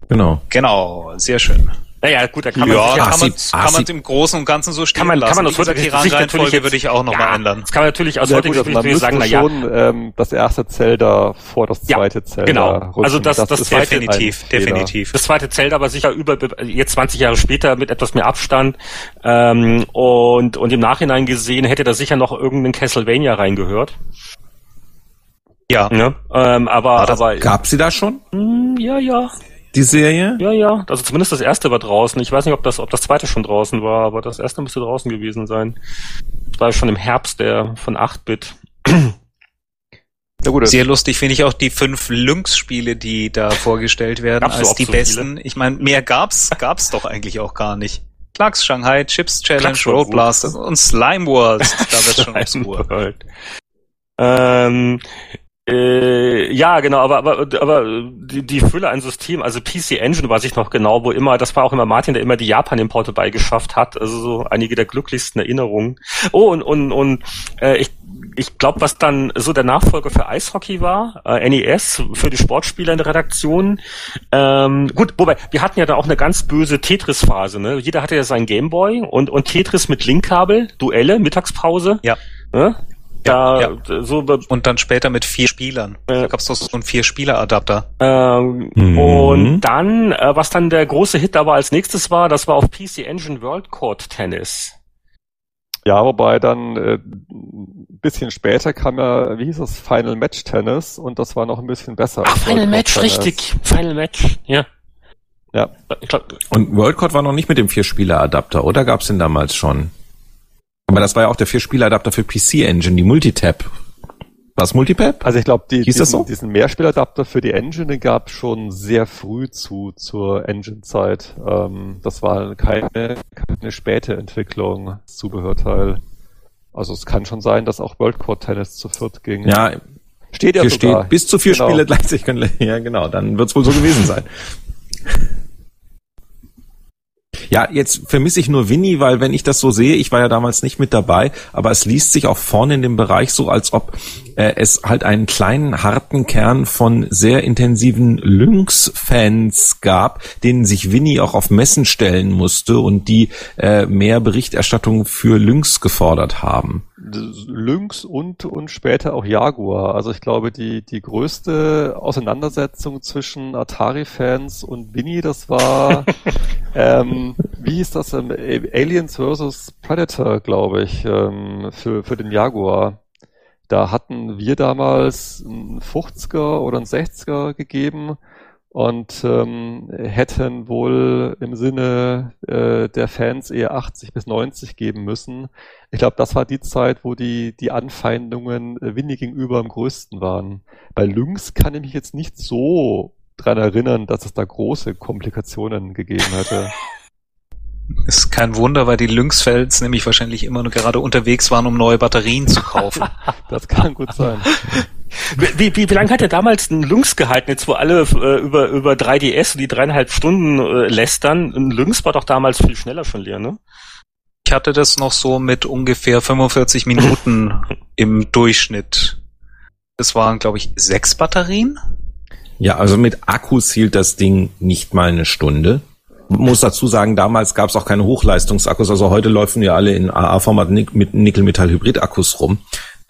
Genau. Genau, sehr schön. Naja, gut, da kann man Ja, sicher- kann man, Asi- kann man im Großen und Ganzen so stehen kann man, lassen. kann man aus heutiger die Sicht natürlich jetzt- würde ich auch nochmal ja, ändern. Das kann man natürlich aus Ja, heutiger also Sicht natürlich sagen, müsste na ja, schon ähm, das erste Zelda vor das Ja, zweite Zelda genau. rücken. Also das- das ist zweite- Definitiv, definitiv. das zweite Zelda aber sicher über jetzt 20 Jahre später mit etwas mehr Abstand ähm, und und im Nachhinein gesehen hätte da sicher noch irgendein Castlevania reingehört. Ja. Ne? Ähm, aber das- aber Gab sie da schon, Hm, ja ja die Serie? ja ja also zumindest das erste war draußen. Ich weiß nicht ob das ob das zweite schon draußen war, aber das erste müsste draußen gewesen sein. Das war schon im Herbst der von 8-Bit. Ja gut, Sehr lustig finde ich auch die fünf Lynx-Spiele, die da vorgestellt werden Gab's als die so besten. Ich meine, mehr gab's gab's doch eigentlich auch gar nicht. Clarks Shanghai, Chips Challenge, gut. Blasters und Slime Wars. Da wird schon obskur. World. Ähm, äh, ja, genau, aber, aber, aber die, die Fülle an Systemen, also PC Engine weiß ich noch genau, wo immer, das war auch immer Martin, der immer die Japan-Importe beigeschafft hat, also so einige der glücklichsten Erinnerungen. Oh, und, und, und äh, ich, ich glaube, was dann so der Nachfolger für Eishockey war, äh, NES, für die Sportspieler in der Redaktion. Ähm, gut, wobei, wir hatten ja da auch eine ganz böse Tetris-Phase, ne? Jeder hatte ja seinen Gameboy und, und Tetris mit Linkkabel, Duelle, Mittagspause. Ja. Ne? Da, Ja, so, Und dann später mit vier Spielern. Ja. Da gab's doch so einen Vier-Spieler-Adapter. ähm, Mhm. und dann, äh, was dann der große Hit aber als nächstes war, das war auf PC Engine World Court Tennis. Ja, wobei dann äh, ein bisschen später kam ja, wie hieß es, Final Match Tennis und das war noch ein bisschen besser. Ach, Final Match, Tennis. richtig. Final Match, ja. Ja. Und WorldCode war noch nicht mit dem Vier-Spieler-Adapter, oder gab's den damals schon? Aber das war ja auch der Vier-Spieler-Adapter für PC-Engine, die Multitap. Was Multipap? Also ich glaube, die, diesen, so? diesen Mehrspieladapter für die Engine, den gab schon sehr früh zu zur Engine-Zeit. Ähm, das war keine, keine späte Entwicklung, das Zubehörteil. Also es kann schon sein, dass auch World Core Tennis zu viert ging. Ja, steht ja hier sogar. steht bis zu vier genau. Spiele gleichzeitig können. Ja, genau, dann wird's wohl so gewesen sein. Ja, jetzt vermisse ich nur Winnie, weil wenn ich das so sehe, ich war ja damals nicht mit dabei, aber es liest sich auch vorne in dem Bereich so, als ob äh, es halt einen kleinen, harten Kern von sehr intensiven Lynx-Fans gab, denen sich Winnie auch auf Messen stellen musste und die äh, mehr Berichterstattung für Lynx gefordert haben. Lynx und, und später auch Jaguar. Also ich glaube, die, die größte Auseinandersetzung zwischen Atari-Fans und Winnie, das war, ähm, wie hieß das, ähm, Aliens vs. Predator, glaube ich, ähm, für, für den Jaguar. Da hatten wir damals einen 50er oder einen 60er gegeben und ähm, hätten wohl im Sinne äh, der Fans eher 80 bis 90 geben müssen. Ich glaube, das war die Zeit, wo die, die Anfeindungen äh, Winnie gegenüber am größten waren. Bei Lynx kann ich mich jetzt nicht so dran erinnern, dass es da große Komplikationen gegeben hätte. Ist kein Wunder, weil die Lynx-Fels nämlich wahrscheinlich immer nur gerade unterwegs waren, um neue Batterien zu kaufen. das kann gut sein. Wie, wie, wie lange hat er damals ein Lynx gehalten, jetzt wo alle äh, über, über 3DS die dreieinhalb Stunden äh, lästern? Ein Lynx war doch damals viel schneller schon leer, ne? Ich hatte das noch so mit ungefähr 45 Minuten im Durchschnitt. Das waren, glaube ich, sechs Batterien. Ja, also mit Akkus hielt das Ding nicht mal eine Stunde. Muss dazu sagen, damals gab es auch keine Hochleistungsakkus. Also heute laufen ja alle in AA-Format mit Nickel-Metall-Hybrid-Akkus rum.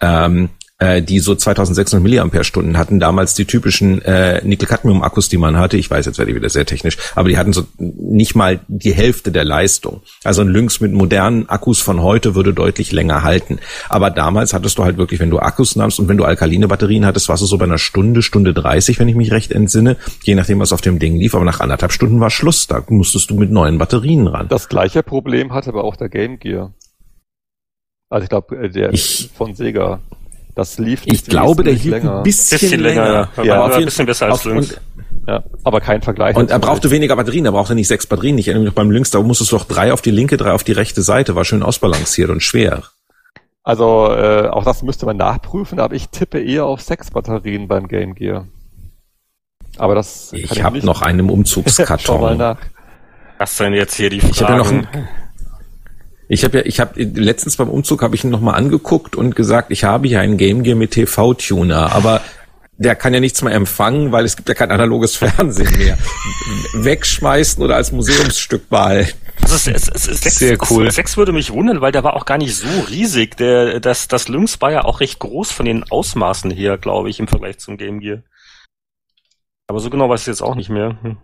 Ähm, äh, die so 2600 Milliampere-Stunden hatten, damals die typischen äh, Nickel-Cadmium-Akkus, die man hatte. Ich weiß, jetzt werde ich wieder sehr technisch, aber die hatten so nicht mal die Hälfte der Leistung. Also ein Lynx mit modernen Akkus von heute würde deutlich länger halten. Aber damals hattest du halt wirklich, wenn du Akkus nahmst und wenn du alkaline Batterien hattest, warst du so bei einer Stunde, Stunde 30, wenn ich mich recht entsinne, je nachdem, was auf dem Ding lief. Aber nach anderthalb Stunden war Schluss. Da musstest du mit neuen Batterien ran. Das gleiche Problem hatte aber auch der Game Gear. Also ich glaube, äh, der ich, von Sega. Das lief Ich glaube, der hielt länger. ein bisschen, bisschen länger. länger. Ja, aber ein bisschen besser als Lynx. Ja, aber kein Vergleich. Und er brauchte weniger Batterien, er brauchte nicht sechs Batterien. Ich erinnere mich beim Lynx, da musstest du doch drei auf die linke, drei auf die rechte Seite. War schön ausbalanciert und schwer. Also äh, auch das müsste man nachprüfen, aber ich tippe eher auf sechs Batterien beim Game Gear. Aber das ich habe noch einen im Umzugskarton. Schau mal nach. Was denn jetzt hier die Fragen? Ich habe ja noch ein, ich habe ja, ich habe letztens beim Umzug habe ich ihn nochmal angeguckt und gesagt, ich habe hier einen Game Gear mit TV-Tuner, aber der kann ja nichts mehr empfangen, weil es gibt ja kein analoges Fernsehen mehr. Wegschmeißen oder als Museumsstück behalten. Also es, es, es, sechs, Sehr cool. Sechs würde mich wundern, weil der war auch gar nicht so riesig. Der, das, das Lynx war ja auch recht groß von den Ausmaßen her, glaube ich, im Vergleich zum Game Gear. Aber so genau weiß ich jetzt auch nicht mehr. Hm.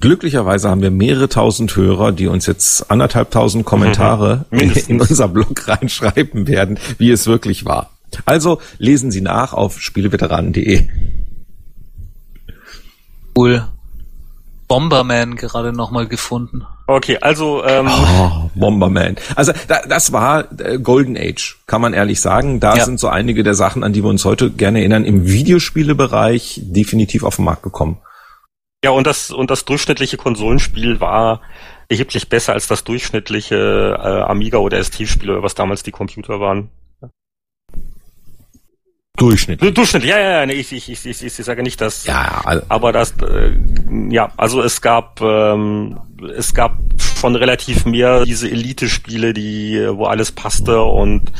Glücklicherweise haben wir mehrere tausend Hörer, die uns jetzt anderthalb tausend Kommentare mhm. in unser Blog reinschreiben werden, wie es wirklich war. Also lesen Sie nach auf spieleveteranen.de. Cool. Bomberman gerade nochmal gefunden. Okay, also ähm oh, Bomberman. Also da, das war äh, Golden Age, kann man ehrlich sagen. Da ja. sind so einige der Sachen, an die wir uns heute gerne erinnern, im Videospielebereich definitiv auf den Markt gekommen. Ja, und das, und das durchschnittliche Konsolenspiel war erheblich besser als das durchschnittliche äh, Amiga oder ST-Spiel, was damals die Computer waren. Durchschnittlich. Durchschnittlich, ja, ja, ja, nee, ich, ich, ich, ich, ich sage nicht, dass, ja, also, aber das, äh, ja, also es gab, ähm, es gab schon relativ mehr diese Elite-Spiele, die, wo alles passte und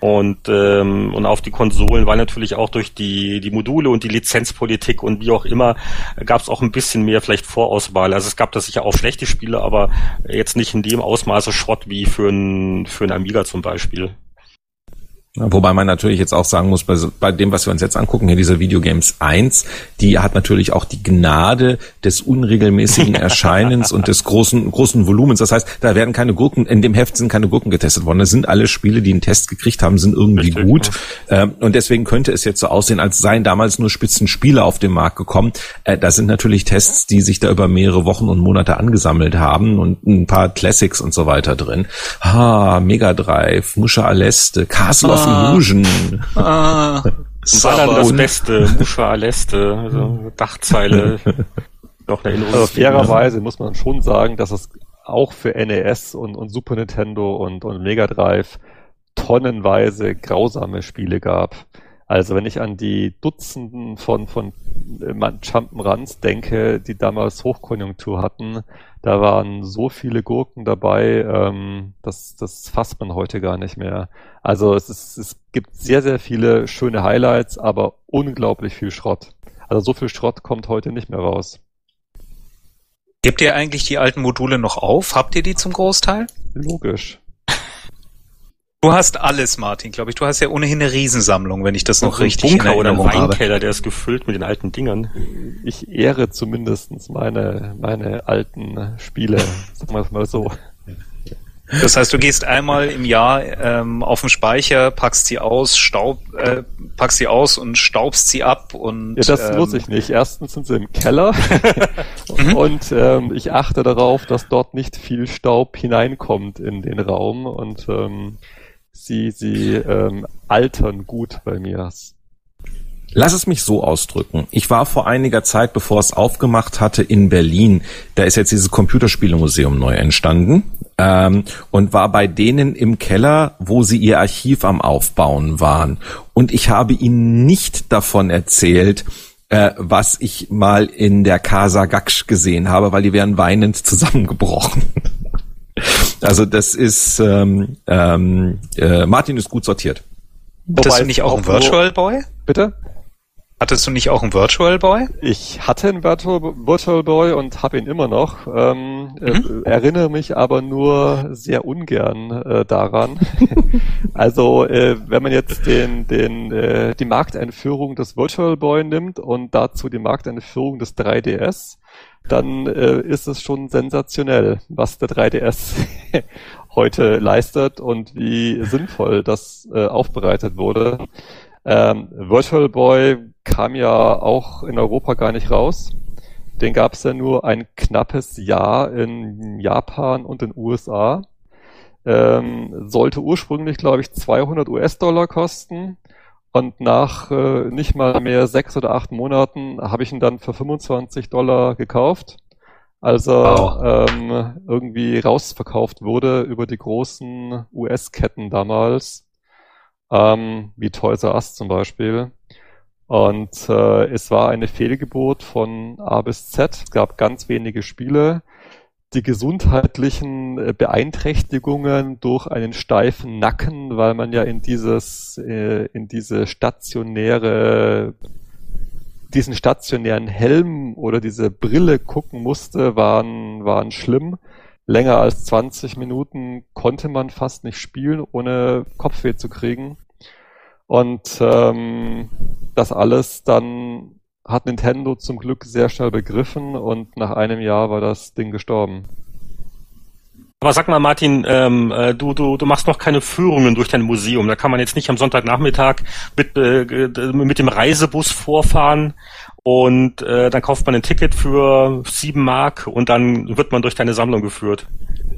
und, ähm, und auf die Konsolen, weil natürlich auch durch die, die Module und die Lizenzpolitik und wie auch immer, gab es auch ein bisschen mehr vielleicht Vorauswahl. Also es gab da sicher auch schlechte Spiele, aber jetzt nicht in dem Ausmaße Schrott wie für ein, für ein Amiga zum Beispiel. Wobei man natürlich jetzt auch sagen muss, bei, bei, dem, was wir uns jetzt angucken, hier dieser Videogames 1, die hat natürlich auch die Gnade des unregelmäßigen Erscheinens und des großen, großen Volumens. Das heißt, da werden keine Gurken, in dem Heft sind keine Gurken getestet worden. Das sind alle Spiele, die einen Test gekriegt haben, sind irgendwie Richtig, gut. Ja. Ähm, und deswegen könnte es jetzt so aussehen, als seien damals nur Spitzenspiele auf den Markt gekommen. Äh, da sind natürlich Tests, die sich da über mehrere Wochen und Monate angesammelt haben und ein paar Classics und so weiter drin. Ah, Mega Drive, Musha Aleste, Castle of. Illusion. Ah, war dann das Beste, Musha Aleste, also Dachzeile. Noch eine also fairerweise muss man schon sagen, dass es auch für NES und, und Super Nintendo und, und Mega Drive tonnenweise grausame Spiele gab. Also wenn ich an die Dutzenden von, von äh, Jump'n'Runs denke, die damals Hochkonjunktur hatten, da waren so viele Gurken dabei, ähm, das, das fasst man heute gar nicht mehr. Also es, ist, es gibt sehr, sehr viele schöne Highlights, aber unglaublich viel Schrott. Also so viel Schrott kommt heute nicht mehr raus. Gebt ihr eigentlich die alten Module noch auf? Habt ihr die zum Großteil? Logisch. Du hast alles, Martin, glaube ich. Du hast ja ohnehin eine Riesensammlung, wenn ich das noch richtig Bunker in Erinnerung oder ein Weinkeller, habe. der ist gefüllt mit den alten Dingern. Ich ehre zumindestens meine, meine alten Spiele, sagen wir es mal so. Das heißt, du gehst einmal im Jahr ähm, auf den Speicher, packst sie aus, staub, äh, packst sie aus und staubst sie ab und. Ja, das ähm, muss ich nicht. Erstens sind sie im Keller mhm. und ähm, ich achte darauf, dass dort nicht viel Staub hineinkommt in den Raum und ähm, sie, sie ähm, altern gut bei mir. Lass es mich so ausdrücken. Ich war vor einiger Zeit, bevor es aufgemacht hatte, in Berlin. Da ist jetzt dieses Computerspielemuseum neu entstanden ähm, und war bei denen im Keller, wo sie ihr Archiv am Aufbauen waren. Und ich habe ihnen nicht davon erzählt, äh, was ich mal in der Casa Gaksch gesehen habe, weil die wären weinend zusammengebrochen. Also das ist ähm, ähm, äh, Martin ist gut sortiert. Hattest du nicht auch ein Virtual Boy? Bitte? Hattest du nicht auch einen Virtual Boy? Ich hatte einen Virtual, Virtual Boy und habe ihn immer noch. Ähm, mhm. äh, erinnere mich aber nur sehr ungern äh, daran. also äh, wenn man jetzt den, den, äh, die Markteinführung des Virtual Boy nimmt und dazu die Markteinführung des 3DS, dann äh, ist es schon sensationell, was der 3DS heute leistet und wie sinnvoll das äh, aufbereitet wurde. Ähm, Virtual Boy kam ja auch in Europa gar nicht raus. Den gab es ja nur ein knappes Jahr in Japan und in USA. Ähm, sollte ursprünglich, glaube ich, 200 US-Dollar kosten. Und nach äh, nicht mal mehr sechs oder acht Monaten habe ich ihn dann für 25 Dollar gekauft. Also wow. ähm, irgendwie rausverkauft wurde über die großen US-Ketten damals, ähm, wie Toys R Us zum Beispiel. Und äh, es war eine Fehlgeburt von A bis Z. Es gab ganz wenige Spiele die gesundheitlichen äh, Beeinträchtigungen durch einen steifen Nacken, weil man ja in dieses, äh, in diese stationäre, diesen stationären Helm oder diese Brille gucken musste, waren, waren schlimm. Länger als 20 Minuten konnte man fast nicht spielen, ohne Kopfweh zu kriegen. Und ähm, das alles dann hat Nintendo zum Glück sehr schnell begriffen und nach einem Jahr war das Ding gestorben. Aber sag mal, Martin, ähm, äh, du, du, du machst noch keine Führungen durch dein Museum. Da kann man jetzt nicht am Sonntagnachmittag mit, äh, mit dem Reisebus vorfahren und äh, dann kauft man ein Ticket für sieben Mark und dann wird man durch deine Sammlung geführt.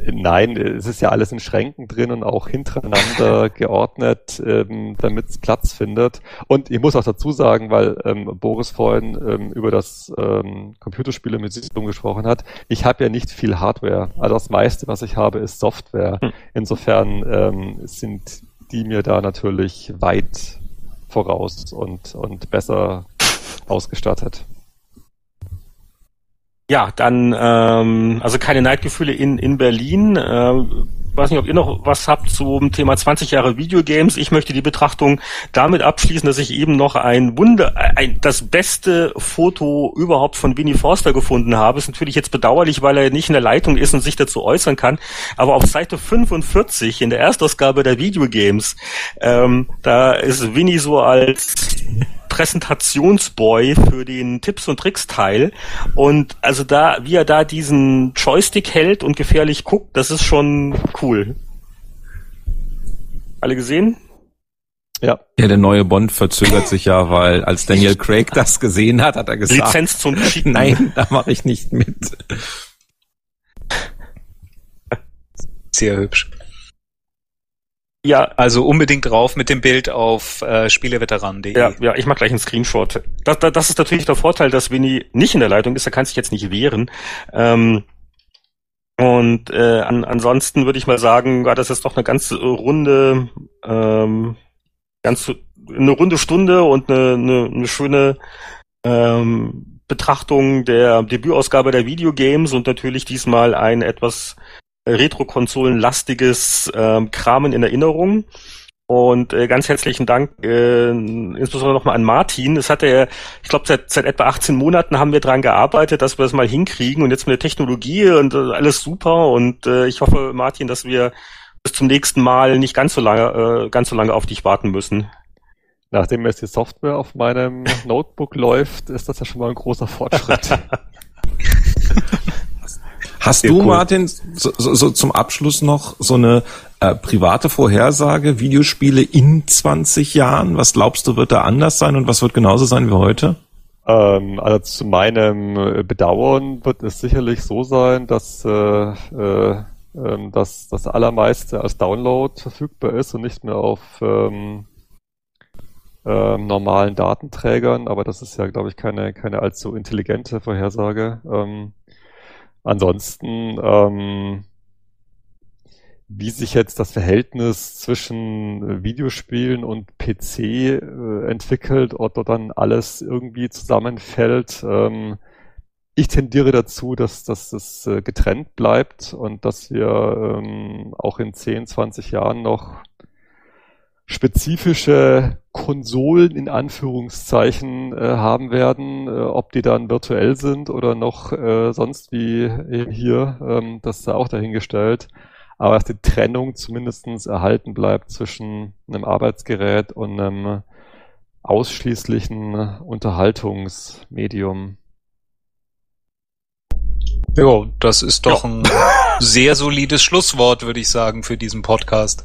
Nein, es ist ja alles in Schränken drin und auch hintereinander geordnet, ähm, damit es Platz findet. Und ich muss auch dazu sagen, weil ähm, Boris vorhin ähm, über das ähm, Computerspiele mit System gesprochen hat, ich habe ja nicht viel Hardware. Also das meiste, was ich habe, ist Software. Hm. Insofern ähm, sind die mir da natürlich weit voraus und, und besser ausgestattet. Ja, dann ähm, also keine Neidgefühle in in Berlin. Äh, weiß nicht, ob ihr noch was habt zum Thema 20 Jahre Videogames. Ich möchte die Betrachtung damit abschließen, dass ich eben noch ein Wunder, ein, das beste Foto überhaupt von Winnie Forster gefunden habe. Ist natürlich jetzt bedauerlich, weil er nicht in der Leitung ist und sich dazu äußern kann. Aber auf Seite 45 in der Erstausgabe der Videogames, ähm, da ist Winnie so als Präsentationsboy für den Tipps und Tricks Teil und also da wie er da diesen Joystick hält und gefährlich guckt, das ist schon cool. Alle gesehen? Ja. Ja, der neue Bond verzögert sich ja, weil als Daniel Craig das gesehen hat, hat er gesagt, Lizenz zum Cheaten. Nein, da mache ich nicht mit. Sehr hübsch. Ja. Also unbedingt drauf mit dem Bild auf äh, spieleveteranen.de. Ja, ja, ich mache gleich einen Screenshot. Das, das, das ist natürlich der Vorteil, dass Winnie nicht in der Leitung ist, er kann sich jetzt nicht wehren. Ähm, und äh, an, ansonsten würde ich mal sagen, war das jetzt doch eine ganz runde, ähm, ganz eine runde Stunde und eine, eine, eine schöne ähm, Betrachtung der Debütausgabe der Videogames und natürlich diesmal ein etwas Retro-Konsolen-lastiges ähm, Kramen in Erinnerung. Und äh, ganz herzlichen Dank, äh, insbesondere nochmal an Martin. Es hat er, ich glaube, seit, seit etwa 18 Monaten haben wir dran gearbeitet, dass wir das mal hinkriegen und jetzt mit der Technologie und äh, alles super. Und äh, ich hoffe, Martin, dass wir bis zum nächsten Mal nicht ganz so lange, äh, ganz so lange auf dich warten müssen. Nachdem jetzt die Software auf meinem Notebook läuft, ist das ja schon mal ein großer Fortschritt. Hast du, cool. Martin, so, so, so zum Abschluss noch so eine äh, private Vorhersage, Videospiele in 20 Jahren? Was glaubst du, wird da anders sein und was wird genauso sein wie heute? Ähm, also zu meinem äh, Bedauern wird es sicherlich so sein, dass äh, äh, ähm, dass das allermeiste als Download verfügbar ist und nicht mehr auf ähm, ähm, normalen Datenträgern, aber das ist ja, glaube ich, keine, keine allzu intelligente Vorhersage. Ähm, Ansonsten, ähm, wie sich jetzt das Verhältnis zwischen Videospielen und PC äh, entwickelt, ob dort dann alles irgendwie zusammenfällt. Ähm, ich tendiere dazu, dass, dass es äh, getrennt bleibt und dass wir ähm, auch in 10, 20 Jahren noch spezifische Konsolen in Anführungszeichen äh, haben werden, äh, ob die dann virtuell sind oder noch äh, sonst wie eben hier, ähm, das ist auch dahingestellt. Aber dass die Trennung zumindestens erhalten bleibt zwischen einem Arbeitsgerät und einem ausschließlichen Unterhaltungsmedium. Ja, das ist doch ja. ein sehr solides Schlusswort, würde ich sagen, für diesen Podcast.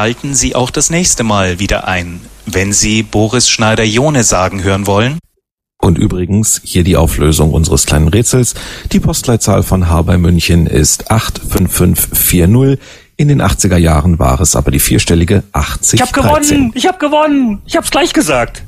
Schalten Sie auch das nächste Mal wieder ein, wenn Sie Boris Schneider-Jone sagen hören wollen. Und übrigens, hier die Auflösung unseres kleinen Rätsels. Die Postleitzahl von H bei München ist 85540. In den 80er Jahren war es aber die vierstellige 80. Ich hab gewonnen! Ich hab gewonnen! Ich hab's gleich gesagt!